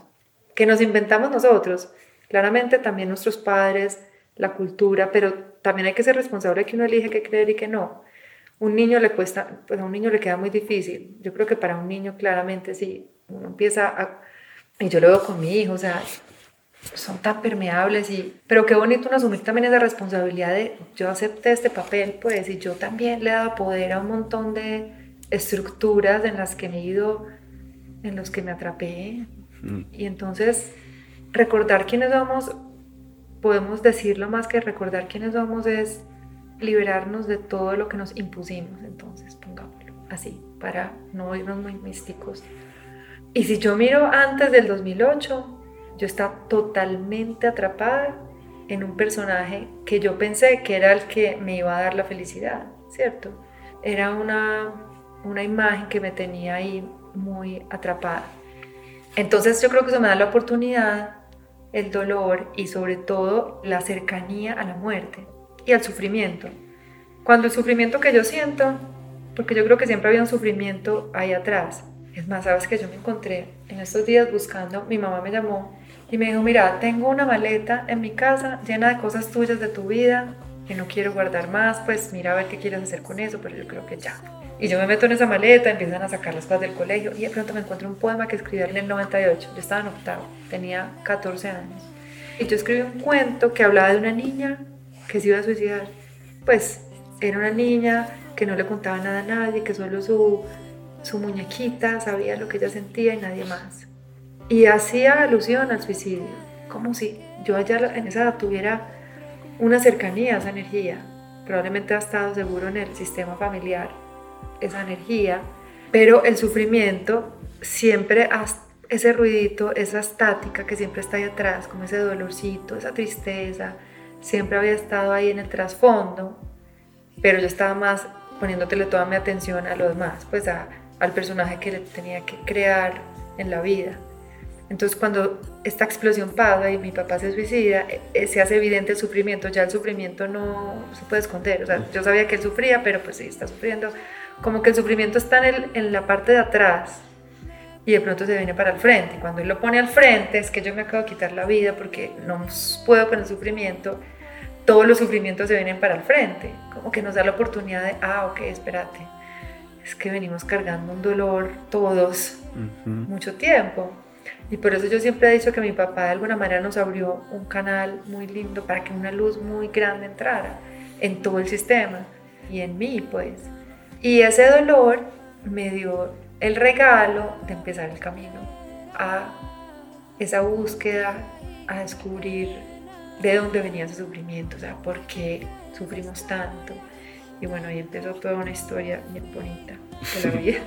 que nos inventamos nosotros, Claramente también nuestros padres, la cultura, pero también hay que ser responsable de que uno elige qué creer y qué no. Un niño le cuesta, pues a un niño le queda muy difícil. Yo creo que para un niño claramente sí, uno empieza a... Y yo lo veo con mi hijo, o sea, son tan permeables y... Pero qué bonito uno asumir también esa responsabilidad de yo acepté este papel, pues, y yo también le he dado poder a un montón de estructuras en las que me he ido, en los que me atrapé. Mm. Y entonces recordar quiénes somos, podemos decirlo más que recordar quiénes somos es liberarnos de todo lo que nos impusimos, entonces pongámoslo así, para no irnos muy místicos. Y si yo miro antes del 2008, yo estaba totalmente atrapada en un personaje que yo pensé que era el que me iba a dar la felicidad, ¿cierto? Era una, una imagen que me tenía ahí muy atrapada. Entonces yo creo que eso me da la oportunidad el dolor y sobre todo la cercanía a la muerte y al sufrimiento. Cuando el sufrimiento que yo siento, porque yo creo que siempre había un sufrimiento ahí atrás. Es más, sabes que yo me encontré en estos días buscando, mi mamá me llamó y me dijo, mira, tengo una maleta en mi casa llena de cosas tuyas de tu vida que no quiero guardar más, pues mira a ver qué quieres hacer con eso, pero yo creo que ya. Y yo me meto en esa maleta, empiezan a sacar las cosas del colegio y de pronto me encuentro un poema que escribí en el 98. Yo estaba en octavo, tenía 14 años. Y yo escribí un cuento que hablaba de una niña que se iba a suicidar. Pues era una niña que no le contaba nada a nadie, que solo su, su muñequita sabía lo que ella sentía y nadie más. Y hacía alusión al suicidio, como si yo allá en esa edad tuviera una cercanía a esa energía. Probablemente ha estado seguro en el sistema familiar esa energía, pero el sufrimiento siempre ese ruidito, esa estática que siempre está ahí atrás, como ese dolorcito, esa tristeza, siempre había estado ahí en el trasfondo, pero yo estaba más poniéndotele toda mi atención a lo demás, pues al personaje que le tenía que crear en la vida. Entonces cuando esta explosión pasa y mi papá se suicida, eh, se hace evidente el sufrimiento, ya el sufrimiento no se puede esconder, o sea, yo sabía que él sufría, pero pues sí, está sufriendo, como que el sufrimiento está en, en la parte de atrás y de pronto se viene para el frente, y cuando él lo pone al frente es que yo me acabo de quitar la vida porque no puedo con el sufrimiento, todos los sufrimientos se vienen para el frente, como que nos da la oportunidad de, ah, ok, espérate, es que venimos cargando un dolor todos mucho tiempo. Y por eso yo siempre he dicho que mi papá de alguna manera nos abrió un canal muy lindo para que una luz muy grande entrara en todo el sistema y en mí, pues. Y ese dolor me dio el regalo de empezar el camino a esa búsqueda, a descubrir de dónde venía ese sufrimiento, o sea, por qué sufrimos tanto. Y bueno, ahí empezó toda una historia bien bonita de la vida.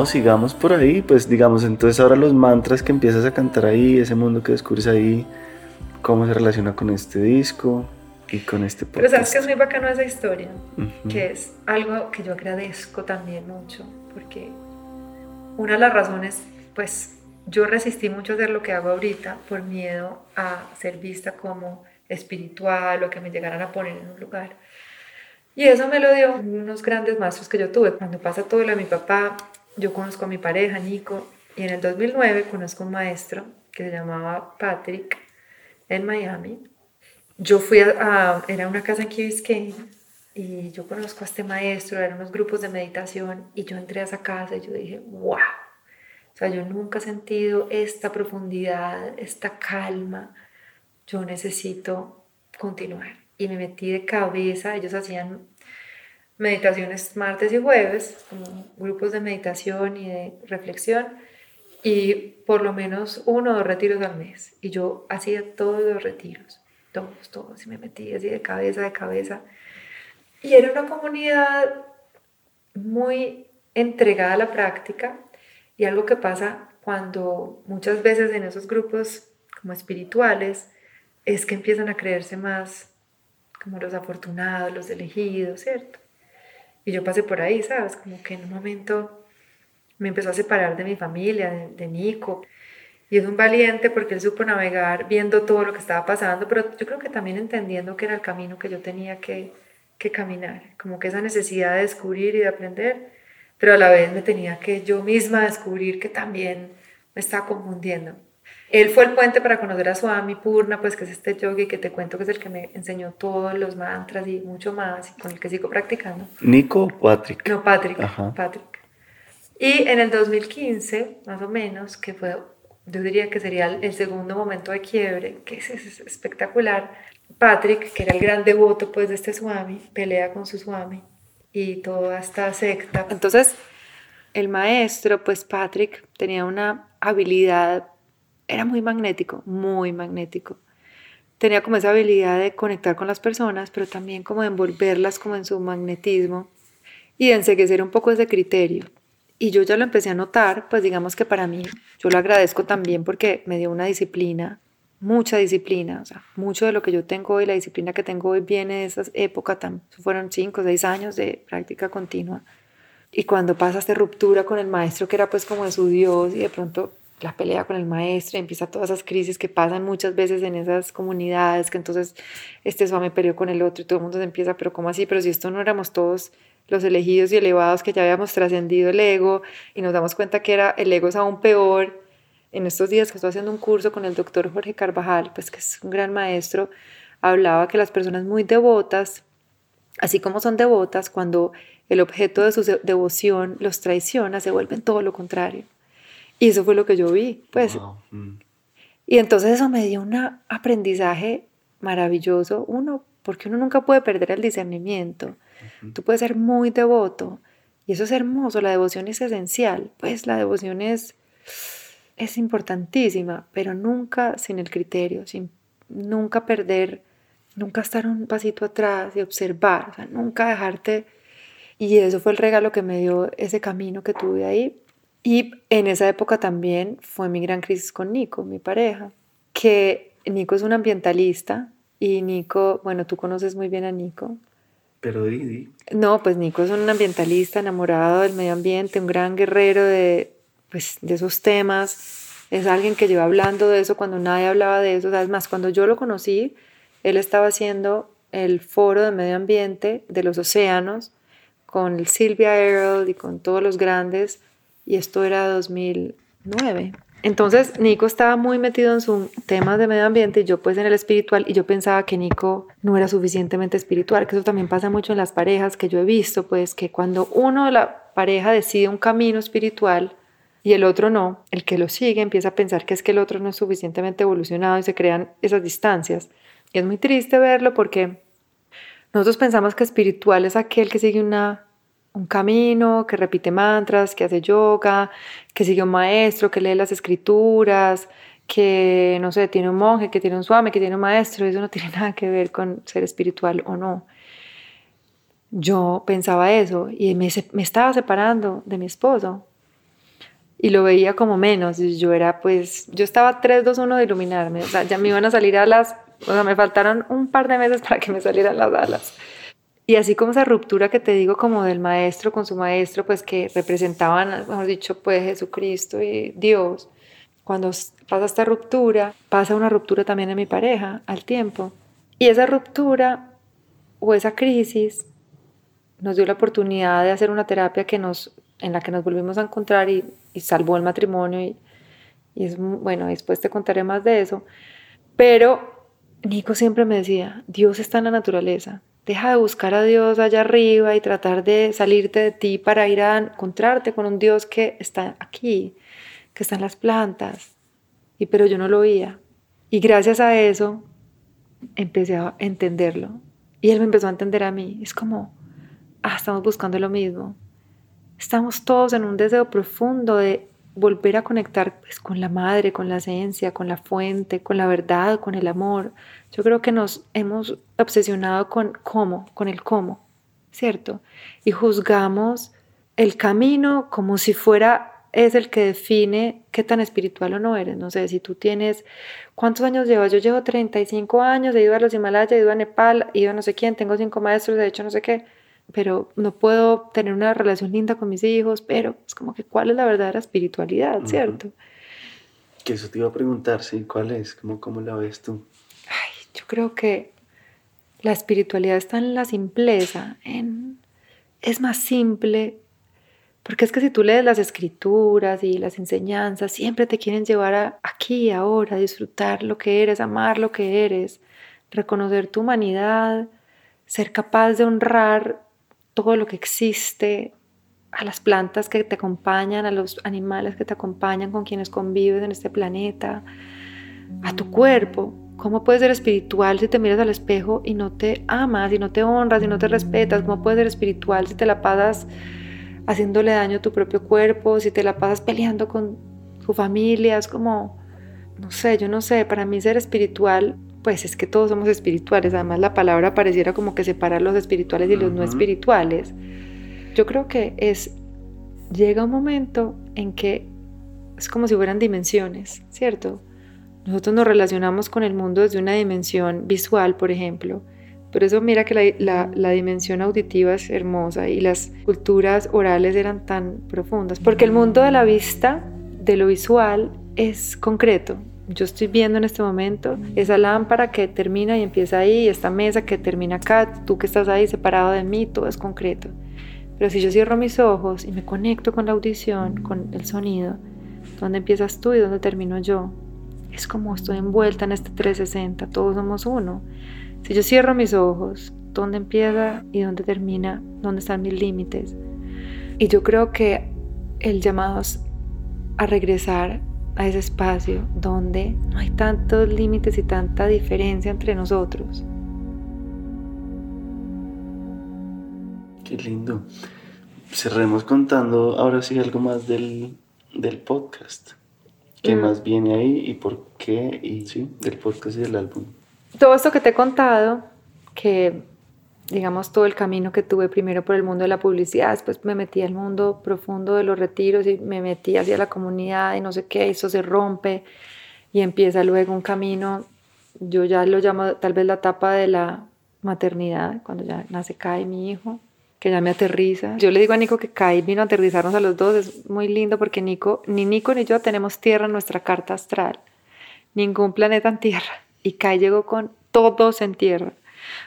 No, sigamos por ahí, pues digamos, entonces ahora los mantras que empiezas a cantar ahí, ese mundo que descubres ahí, cómo se relaciona con este disco y con este podcast. Pero sabes que es muy bacano esa historia, que es algo que yo agradezco también mucho, porque una de las razones, pues yo resistí mucho a hacer lo que hago ahorita por miedo a ser vista como espiritual o que me llegaran a poner en un lugar. Y eso me lo dio unos grandes maestros que yo tuve. Cuando pasa todo lo de mi papá, yo conozco a mi pareja, Nico, y en el 2009 conozco a un maestro que se llamaba Patrick en Miami. Yo fui a, era una casa en Key y yo conozco a este maestro, eran unos grupos de meditación y yo entré a esa casa y yo dije, wow, o sea, yo nunca he sentido esta profundidad, esta calma, yo necesito continuar. Y me metí de cabeza, ellos hacían meditaciones martes y jueves, como grupos de meditación y de reflexión, y por lo menos uno o dos retiros al mes. Y yo hacía todos los retiros, todos, todos, y me metí así de cabeza, de cabeza. Y era una comunidad muy entregada a la práctica y algo que pasa cuando muchas veces en esos grupos como espirituales es que empiezan a creerse más como los afortunados, los elegidos, ¿cierto? Y yo pasé por ahí, ¿sabes? Como que en un momento me empezó a separar de mi familia, de, Nico. Y es un valiente porque él supo navegar viendo todo lo que estaba pasando, pero yo creo que también entendiendo que era el camino que yo tenía que, que caminar, como que esa necesidad de descubrir y de aprender, pero a la vez me tenía que yo misma descubrir que también me estaba confundiendo. Él fue el puente para conocer a Swami Purna, pues que es este yogi que te cuento que es el que me enseñó todos los mantras y mucho más, y con el que sigo practicando. ¿Nico o Patrick? No, Patrick, Patrick. Y en el 2015, más o menos, que fue, yo diría que sería el segundo momento de quiebre, que es, es espectacular, Patrick, que era el gran devoto pues de este Swami, pelea con su Swami y toda esta secta. Entonces, el maestro, pues Patrick, tenía una habilidad era muy magnético, muy magnético. Tenía como esa habilidad de conectar con las personas, pero también como de envolverlas como en su magnetismo y de enseguecer un poco ese criterio. Y yo ya lo empecé a notar, pues digamos que para mí, yo lo agradezco también porque me dio una disciplina, mucha disciplina, o sea, mucho de lo que yo tengo hoy, la disciplina que tengo hoy viene de esa época, tan, fueron cinco o seis años de práctica continua. Y cuando pasa esta ruptura con el maestro, que era pues como de su Dios, y de pronto la pelea con el maestro, empieza todas esas crisis que pasan muchas veces en esas comunidades, que entonces este me peleó con el otro y todo el mundo se empieza, pero ¿cómo así? Pero si esto no éramos todos los elegidos y elevados que ya habíamos trascendido el ego y nos damos cuenta que era el ego es aún peor. En estos días que estoy haciendo un curso con el doctor Jorge Carvajal, pues que es un gran maestro, hablaba que las personas muy devotas, así como son devotas, cuando el objeto de su devoción los traiciona, se vuelven todo lo contrario. Y eso fue lo que yo vi, pues. Mm. Y entonces eso me dio un aprendizaje maravilloso. Uno, porque uno nunca puede perder el discernimiento. Tú puedes ser muy devoto y eso es hermoso. La devoción es esencial. Pues la devoción es, es importantísima, pero nunca sin el criterio, sin nunca perder, nunca estar un pasito atrás y observar, o sea, nunca dejarte. Y eso fue el regalo que me dio ese camino que tuve ahí. Y en esa época también fue mi gran crisis con Nico, mi pareja, que Nico es un ambientalista y Nico, bueno, tú conoces muy bien a Nico. Pero Didi. No, pues Nico es un ambientalista enamorado del medio ambiente, un gran guerrero de, pues, de esos temas. Es alguien que lleva hablando de eso cuando nadie hablaba de eso. Además, cuando yo lo conocí, él estaba haciendo el foro de medio ambiente de los océanos con el Sylvia Earle y con todos los grandes y esto era 2009. Entonces Nico estaba muy metido en su tema de medio ambiente y yo pues en el espiritual y yo pensaba que Nico no era suficientemente espiritual, que eso también pasa mucho en las parejas que yo he visto, pues que cuando uno de la pareja decide un camino espiritual y el otro no, el que lo sigue empieza a pensar que es que el otro no es suficientemente evolucionado y se crean esas distancias. Y es muy triste verlo porque nosotros pensamos que espiritual es aquel que sigue una un camino, que repite mantras, que hace yoga, que sigue un maestro, que lee las escrituras, que, no sé, tiene un monje, que tiene un suame, que tiene un maestro, eso no tiene nada que ver con ser espiritual o no. Yo pensaba eso y me, me estaba separando de mi esposo y lo veía como menos. Yo era pues, yo estaba 3, 2, 1 de iluminarme, o sea, ya me iban a salir alas, o sea, me faltaron un par de meses para que me salieran las alas. Y así como esa ruptura que te digo como del maestro con su maestro, pues que representaban, mejor dicho, pues Jesucristo y Dios, cuando pasa esta ruptura, pasa una ruptura también en mi pareja al tiempo. Y esa ruptura o esa crisis nos dio la oportunidad de hacer una terapia que nos, en la que nos volvimos a encontrar y, salvó el matrimonio. Y, y es bueno, después te contaré más de eso. Pero Nico siempre me decía, Dios está en la naturaleza, Deja de buscar a Dios allá arriba y tratar de salirte de ti para ir a encontrarte con un Dios que está aquí, que está en las plantas. Y pero yo no lo oía. Y gracias a eso empecé a entenderlo. Y él me empezó a entender a mí. Es como, ah, estamos buscando lo mismo. Estamos todos en un deseo profundo de volver a conectar pues, con la madre, con la esencia, con la fuente, con la verdad, con el amor. Yo creo que nos hemos obsesionado con cómo, con el cómo, ¿cierto? Y juzgamos el camino como si fuera es el que define qué tan espiritual o no eres. No sé, si tú tienes, ¿cuántos años llevas? Yo llevo 35 años, he ido a los Himalayas, he ido a Nepal, he ido a no sé quién, tengo cinco maestros, de hecho no sé qué pero no puedo tener una relación linda con mis hijos, pero es como que cuál es la verdadera espiritualidad, ¿cierto? Que eso te iba a preguntar, sí, ¿cuál es? ¿Cómo, cómo la ves tú? Ay, yo creo que la espiritualidad está en la simpleza, en... es más simple, porque es que si tú lees las escrituras y las enseñanzas, siempre te quieren llevar a aquí, ahora, a disfrutar lo que eres, amar lo que eres, reconocer tu humanidad, ser capaz de honrar todo lo que existe, a las plantas que te acompañan, a los animales que te acompañan, con quienes convives en este planeta, a tu cuerpo. ¿Cómo puedes ser espiritual si te miras al espejo y no te amas, y no te honras, y no te respetas? ¿Cómo puedes ser espiritual si te la pasas haciéndole daño a tu propio cuerpo, si te la pasas peleando con tu familia? Es como, no sé, yo no sé, para mí ser espiritual pues es que todos somos espirituales, además la palabra pareciera como que separar los espirituales y los no espirituales. Yo creo que es, llega un momento en que es como si fueran dimensiones, ¿cierto? Nosotros nos relacionamos con el mundo desde una dimensión visual, por ejemplo, por eso mira que la, la, dimensión auditiva es hermosa y las culturas orales eran tan profundas, porque el mundo de la vista, de lo visual, es concreto, yo estoy viendo en este momento esa lámpara que termina y empieza ahí, esta mesa que termina acá, tú que estás ahí separado de mí, todo es concreto. Pero si yo cierro mis ojos y me conecto con la audición, con el sonido, ¿dónde empiezas tú y dónde termino yo? Es como estoy envuelta en este 360, todos somos uno. Si yo cierro mis ojos dónde empieza y dónde termina, dónde están mis límites. Y yo creo que el llamado a regresar a ese espacio donde no hay tantos límites y tanta diferencia entre nosotros. Qué lindo. Cerremos contando ahora sí algo más del, del podcast. ¿Qué Mm. más viene ahí y por qué? Y sí, del podcast y del álbum. Todo esto que te he contado, que digamos todo el camino que tuve primero por el mundo de la publicidad, después me metí al mundo profundo de los retiros y me metí hacia la comunidad y no sé qué, eso se rompe y empieza luego un camino, yo ya lo llamo tal vez la etapa de la maternidad, cuando ya nace Kai, mi hijo, que ya me aterriza. Yo le digo a Nico que Kai vino a aterrizarnos a los dos, es muy lindo porque Nico, ni Nico ni yo tenemos tierra en nuestra carta astral, ningún planeta en tierra. Y Kai llegó con todos en tierra.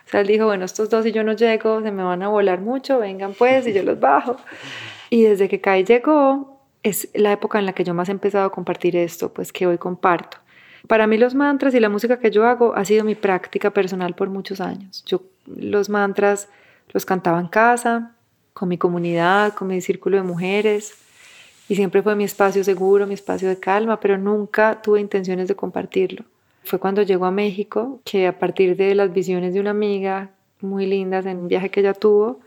O sea, él dijo, bueno, estos dos y yo no llego, se me van a volar mucho, vengan pues y yo los bajo. Y desde que Kai llegó, es la época en la que yo más he empezado a compartir esto, pues que hoy comparto. Para mí los mantras y la música que yo hago ha sido mi práctica personal por muchos años. Yo los mantras los cantaba en casa, con mi comunidad, con mi círculo de mujeres, y siempre fue mi espacio seguro, mi espacio de calma, pero nunca tuve intenciones de compartirlo. Fue cuando llegó a México que a partir de las visiones de una amiga muy lindas en un viaje que ella tuvo,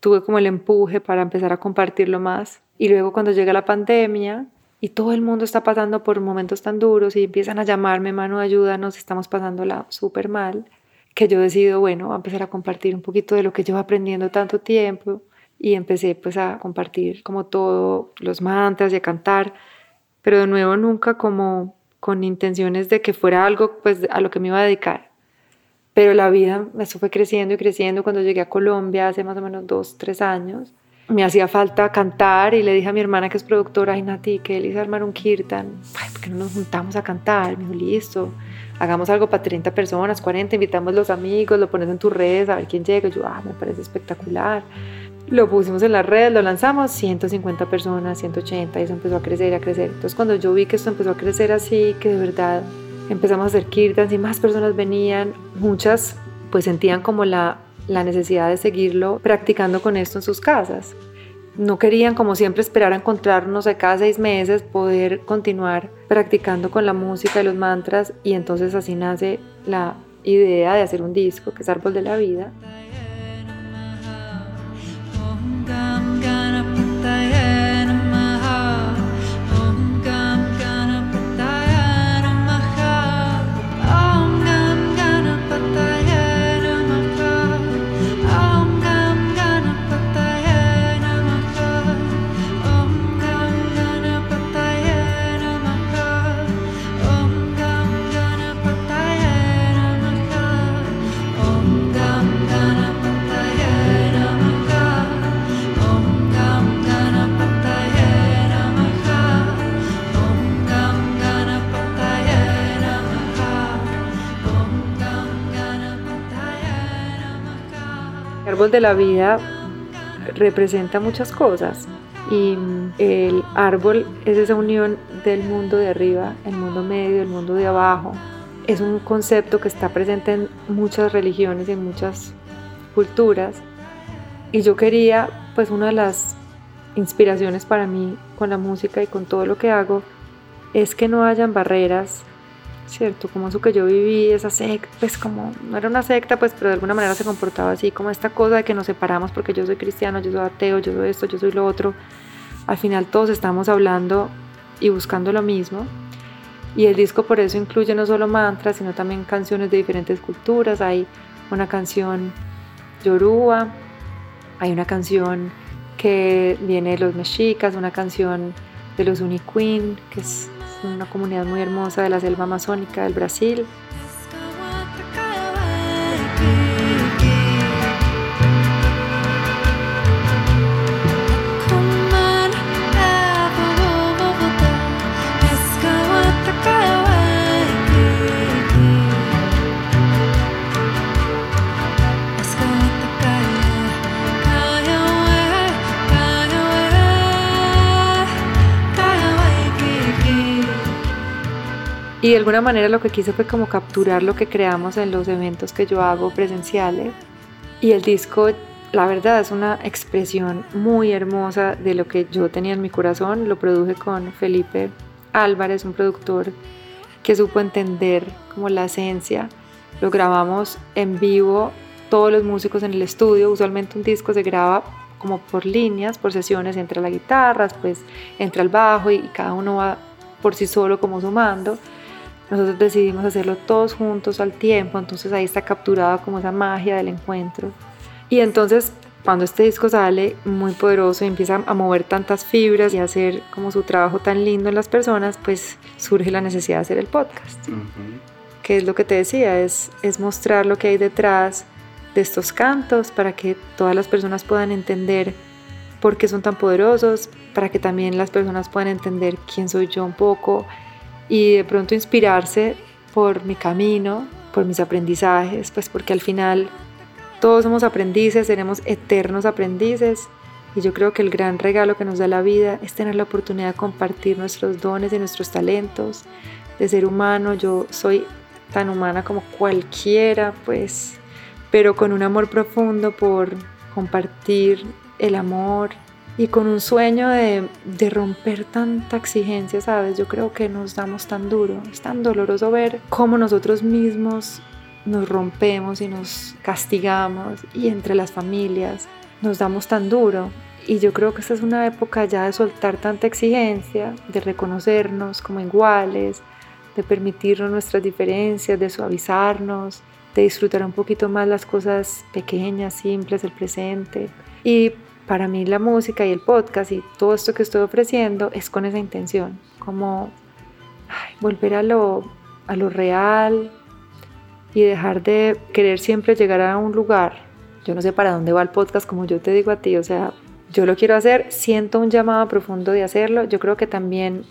tuve como el empuje para empezar a compartirlo más. Y luego cuando llega la pandemia y todo el mundo está pasando por momentos tan duros y empiezan a llamarme, mano, ayúdanos, estamos pasándola súper mal, que yo decido, bueno, a empezar a compartir un poquito de lo que llevo aprendiendo tanto tiempo y empecé pues a compartir como todo, los mantras y a cantar, pero de nuevo nunca como con intenciones de que fuera algo pues a lo que me iba a dedicar. Pero la vida, eso fue creciendo y creciendo cuando llegué a Colombia hace más o menos dos, tres años. Me hacía falta cantar y le dije a mi hermana que es productora, ay Nati, que hizo armar un kirtan, ay, ¿por qué no nos juntamos a cantar? Me dijo, listo, hagamos algo para 30 personas, 40, invitamos los amigos, lo pones en tus redes a ver quién llega. Yo, ah, me parece espectacular. Lo pusimos en las redes, lo lanzamos, 150 personas, 180, y eso empezó a crecer, a crecer. Entonces cuando yo vi que esto empezó a crecer así, que de verdad empezamos a hacer kirtans y más personas venían, muchas pues sentían como la, la necesidad de seguirlo practicando con esto en sus casas. No querían, como siempre, esperar a encontrarnos de cada seis meses, poder continuar practicando con la música y los mantras y entonces así nace la idea de hacer un disco que es Árbol de la Vida. Árbol de la vida representa muchas cosas y mm, el árbol es esa unión del mundo de arriba, el mundo medio, el mundo de abajo. Es un concepto que está presente en muchas religiones y en muchas culturas y yo quería, pues una de las inspiraciones para mí con la música y con todo lo que hago es que no hayan barreras ¿cierto? Como eso que yo viví, esa secta, pues como, no era una secta, pues, pero de alguna manera se comportaba así, como esta cosa de que nos separamos porque yo soy cristiano, yo soy ateo, yo soy esto, yo soy lo otro. Al final todos estamos hablando y buscando lo mismo. Y el disco por eso incluye no solo mantras, sino también canciones de diferentes culturas. Hay una canción yoruba, hay una canción que viene de los mexicas, una canción de los Uniqueen, que es una comunidad muy hermosa de la selva amazónica del Brasil. Y de alguna manera lo que quise fue como capturar lo que creamos en los eventos que yo hago presenciales Y el disco, la verdad, es una expresión muy hermosa de lo que yo tenía en mi corazón. Lo produje con Felipe Álvarez, un productor que supo entender como la esencia. Lo grabamos en vivo, todos los músicos en el estudio. Usualmente un disco se graba como por líneas, por sesiones, entre las guitarras, pues entra el bajo y cada uno va por sí solo como sumando. Nosotros decidimos hacerlo todos juntos al tiempo, entonces ahí está capturada como esa magia del encuentro. Y entonces cuando este disco sale muy poderoso y empieza a mover tantas fibras y a hacer como su trabajo tan lindo en las personas, pues surge la necesidad de hacer el podcast. Que es lo que te decía, es, es mostrar lo que hay detrás de estos cantos para que todas las personas puedan entender por qué son tan poderosos, para que también las personas puedan entender quién soy yo un poco y de pronto inspirarse por mi camino, por mis aprendizajes, pues porque al final todos somos aprendices, seremos eternos aprendices y yo creo que el gran regalo que nos da la vida es tener la oportunidad de compartir nuestros dones y nuestros talentos, de ser humano. Yo soy tan humana como cualquiera, pues, pero con un amor profundo por compartir el amor y con un sueño de, de, romper tanta exigencia, ¿sabes? Yo creo que nos damos tan duro, es tan doloroso ver cómo nosotros mismos nos rompemos y nos castigamos y entre las familias nos damos tan duro. Y yo creo que esta es una época ya de soltar tanta exigencia, de reconocernos como iguales, de permitirnos nuestras diferencias, de suavizarnos, de disfrutar un poquito más las cosas pequeñas, simples, el presente. Y para mí la música y el podcast y todo esto que estoy ofreciendo es con esa intención, como volver a lo, a lo real y dejar de querer siempre llegar a un lugar. Yo no sé para dónde va el podcast, como yo te digo a ti, o sea, yo lo quiero hacer, siento un llamado profundo de hacerlo. Yo creo que también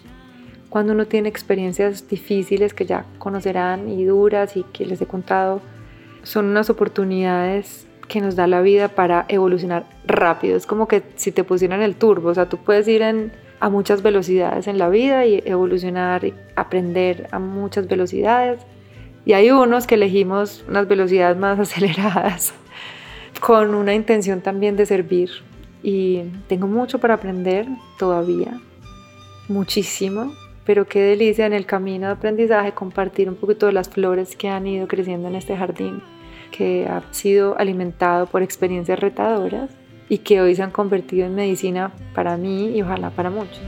cuando uno tiene experiencias difíciles que ya conocerán y duras y que les he contado, son unas oportunidades que nos da la vida para evolucionar rápido. Es como que si te pusieran el turbo, o sea, tú puedes ir en, a muchas velocidades en la vida y evolucionar y aprender a muchas velocidades. Y hay unos que elegimos unas velocidades más aceleradas con una intención también de servir. Y tengo mucho para aprender todavía, muchísimo, pero qué delicia en el camino de aprendizaje compartir un poquito de las flores que han ido creciendo en este jardín que ha sido alimentado por experiencias retadoras y que hoy se han convertido en medicina para mí y ojalá para muchos.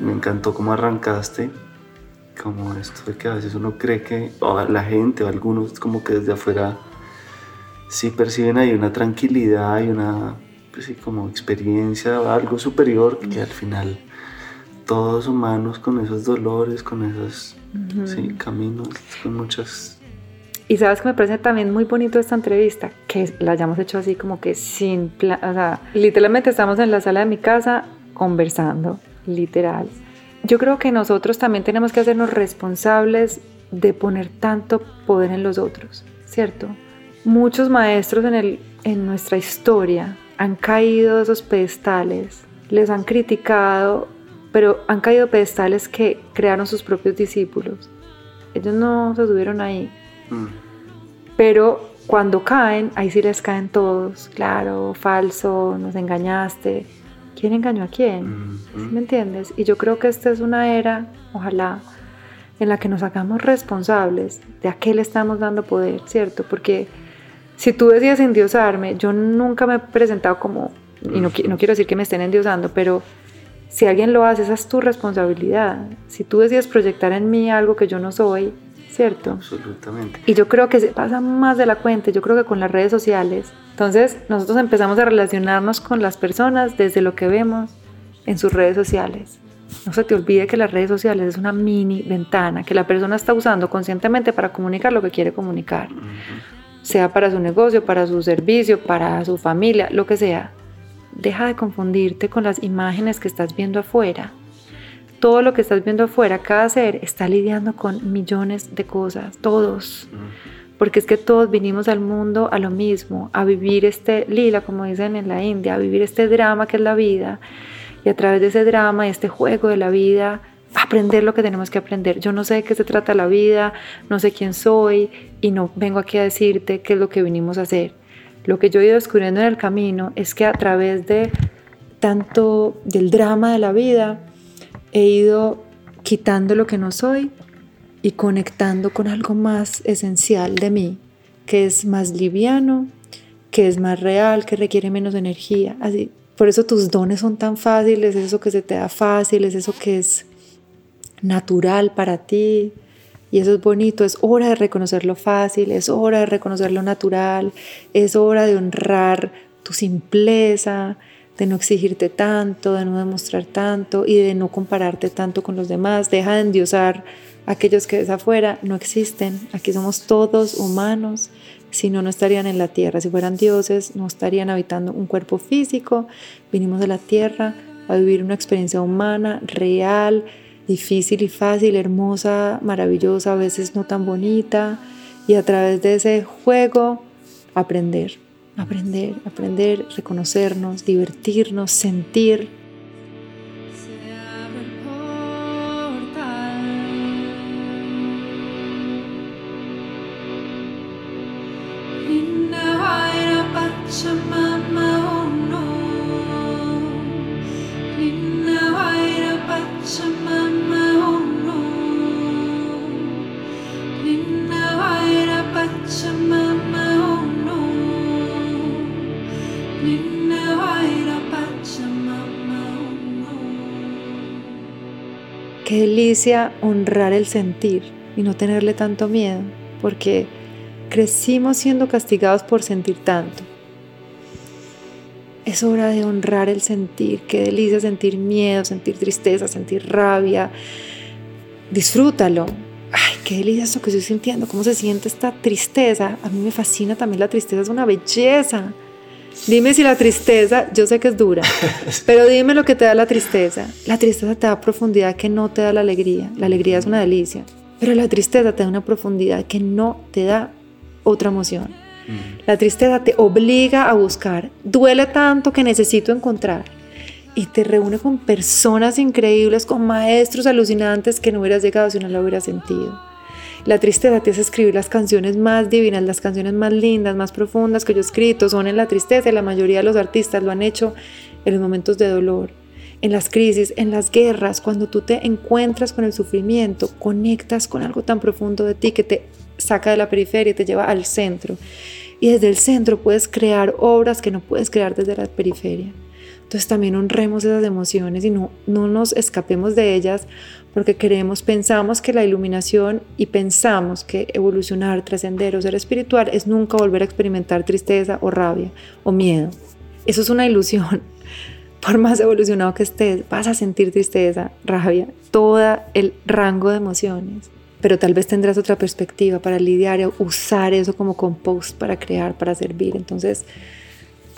Me encantó cómo arrancaste, como esto de que a veces uno cree que, o la gente o algunos como que desde afuera sí perciben ahí una tranquilidad y una, pues sí, como experiencia, algo superior, que al final todos humanos con esos dolores, con esos caminos, con muchas y sabes que me parece también muy bonito esta entrevista, que la hayamos hecho así como que sin plan, o sea, literalmente estamos en la sala de mi casa conversando, literal. Yo creo que nosotros también tenemos que hacernos responsables de poner tanto poder en los otros, ¿cierto? Muchos maestros en, el, en nuestra historia han caído de esos pedestales, les han criticado, pero han caído pedestales que crearon sus propios discípulos. Ellos no se subieron ahí, Mm. Pero cuando caen, ahí sí les caen todos, claro, falso, nos engañaste. ¿Quién engañó a quién? Mm, ¿Sí me entiendes? Y yo creo que esta es una era, ojalá, en la que nos hagamos responsables de a qué le estamos dando poder, ¿cierto? Porque si tú decías endiosarme, yo nunca me he presentado como y no, no quiero decir que me estén endiosando, pero si alguien lo hace, esa es tu responsabilidad. Si tú decides proyectar en mí algo que yo no soy, ¿cierto? Absolutamente. Y yo creo que se pasa más de la cuenta, yo creo que con las redes sociales. Entonces nosotros empezamos a relacionarnos con las personas desde lo que vemos en sus redes sociales. No se te olvide que las redes sociales es una mini ventana que la persona está usando conscientemente para comunicar lo que quiere comunicar, sea para su negocio, para su servicio, para su familia, lo que sea. Deja de confundirte con las imágenes que estás viendo afuera. Todo lo que estás viendo afuera, cada ser está lidiando con millones de cosas, todos. Porque es que todos vinimos al mundo a lo mismo, a vivir este lila, como dicen en la India, a vivir este drama que es la vida. Y a través de ese drama, este juego de la vida, aprender lo que tenemos que aprender. Yo no sé de qué se trata la vida, no sé quién soy y no vengo aquí a decirte qué es lo que vinimos a hacer. Lo que yo he ido descubriendo en el camino es que a través de tanto del drama de la vida, he ido quitando lo que no soy y conectando con algo más esencial de mí, que es más liviano, que es más real, que requiere menos energía. Así, por eso tus dones son tan fáciles, es eso que se te da fácil, es eso que es natural para ti. Y eso es bonito, es hora de reconocer lo fácil, es hora de reconocer lo natural, es hora de honrar tu simpleza, de no exigirte tanto, de no demostrar tanto y de no compararte tanto con los demás. Deja de endiosar a aquellos que ves afuera, no existen. Aquí somos todos humanos, si no, no estarían en la tierra. Si fueran dioses, no estarían habitando un cuerpo físico. Vinimos de la tierra a vivir una experiencia humana, real, difícil y fácil, hermosa, maravillosa, a veces no tan bonita. Y a través de ese juego, aprender aprender, aprender, reconocernos, divertirnos, sentir. Honrar el sentir y no tenerle tanto miedo, porque crecimos siendo castigados por sentir tanto. Es hora de honrar el sentir, qué delicia sentir miedo, sentir tristeza, sentir rabia. Disfrútalo. Ay, qué delicia esto que estoy sintiendo, cómo se siente esta tristeza. A mí me fascina también la tristeza, es una belleza. Dime si la tristeza, yo sé que es dura, pero dime lo que te da la tristeza. La tristeza te da profundidad que no te da la alegría. La alegría es una delicia, pero la tristeza te da una profundidad que no te da otra emoción. La tristeza te obliga a buscar. Duele tanto que necesito encontrar. Y te reúne con personas increíbles, con maestros alucinantes que no hubieras llegado si no lo hubieras sentido. La tristeza te hace escribir las canciones más divinas, las canciones más lindas, más profundas que yo he escrito. Son en la tristeza y la mayoría de los artistas lo han hecho en los momentos de dolor, en las crisis, en las guerras. Cuando tú te encuentras con el sufrimiento, conectas con algo tan profundo de ti que te saca de la periferia y te lleva al centro. Y desde el centro puedes crear obras que no puedes crear desde la periferia. Entonces también honremos esas emociones y no, no nos escapemos de ellas porque queremos, pensamos que la iluminación y pensamos que evolucionar, trascender o ser espiritual es nunca volver a experimentar tristeza o rabia o miedo. Eso es una ilusión. Por más evolucionado que estés, vas a sentir tristeza, rabia, todo el rango de emociones. Pero tal vez tendrás otra perspectiva para lidiar usar eso como compost para crear, para servir. Entonces,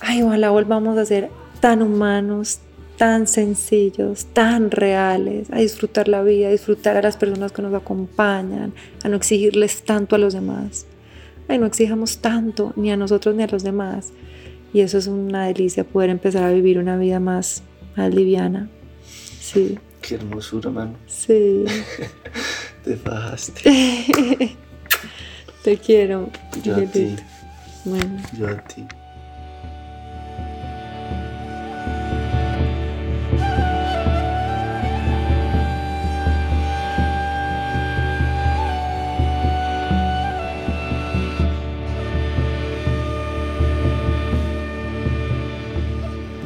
ay, ojalá volvamos a ser tan humanos, tan sencillos, tan reales, a disfrutar la vida, a disfrutar a las personas que nos acompañan, a no exigirles tanto a los demás. Ay, no exijamos tanto ni a nosotros ni a los demás. Y eso es una delicia, poder empezar a vivir una vida más, más liviana. Sí, Qué hermosura, mano. sí. Te bajaste. Te quiero. Yo a ti. Bueno. Yo a ti.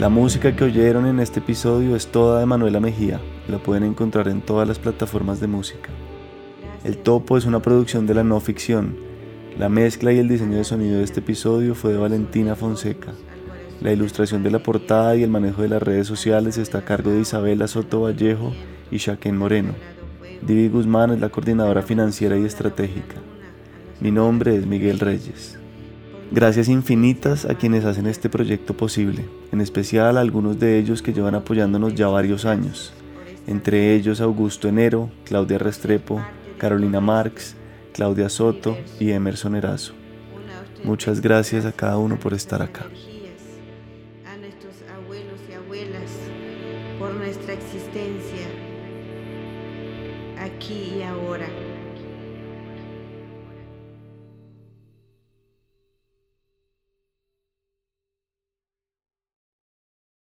La música que oyeron en este episodio es toda de Manuela Mejía, la pueden encontrar en todas las plataformas de música. El Topo es una producción de la no ficción. La mezcla y el diseño de sonido de este episodio fue de Valentina Fonseca. La ilustración de la portada y el manejo de las redes sociales está a cargo de Isabela Soto Vallejo y Shaquén Moreno. Divi Guzmán es la coordinadora financiera y estratégica. Mi nombre es Miguel Reyes. Gracias infinitas a quienes hacen este proyecto posible, en especial a algunos de ellos que llevan apoyándonos ya varios años, entre ellos Augusto Enero, Claudia Restrepo, Carolina Marx, Claudia Soto y Emerson Erazo. Muchas gracias a cada uno por estar acá.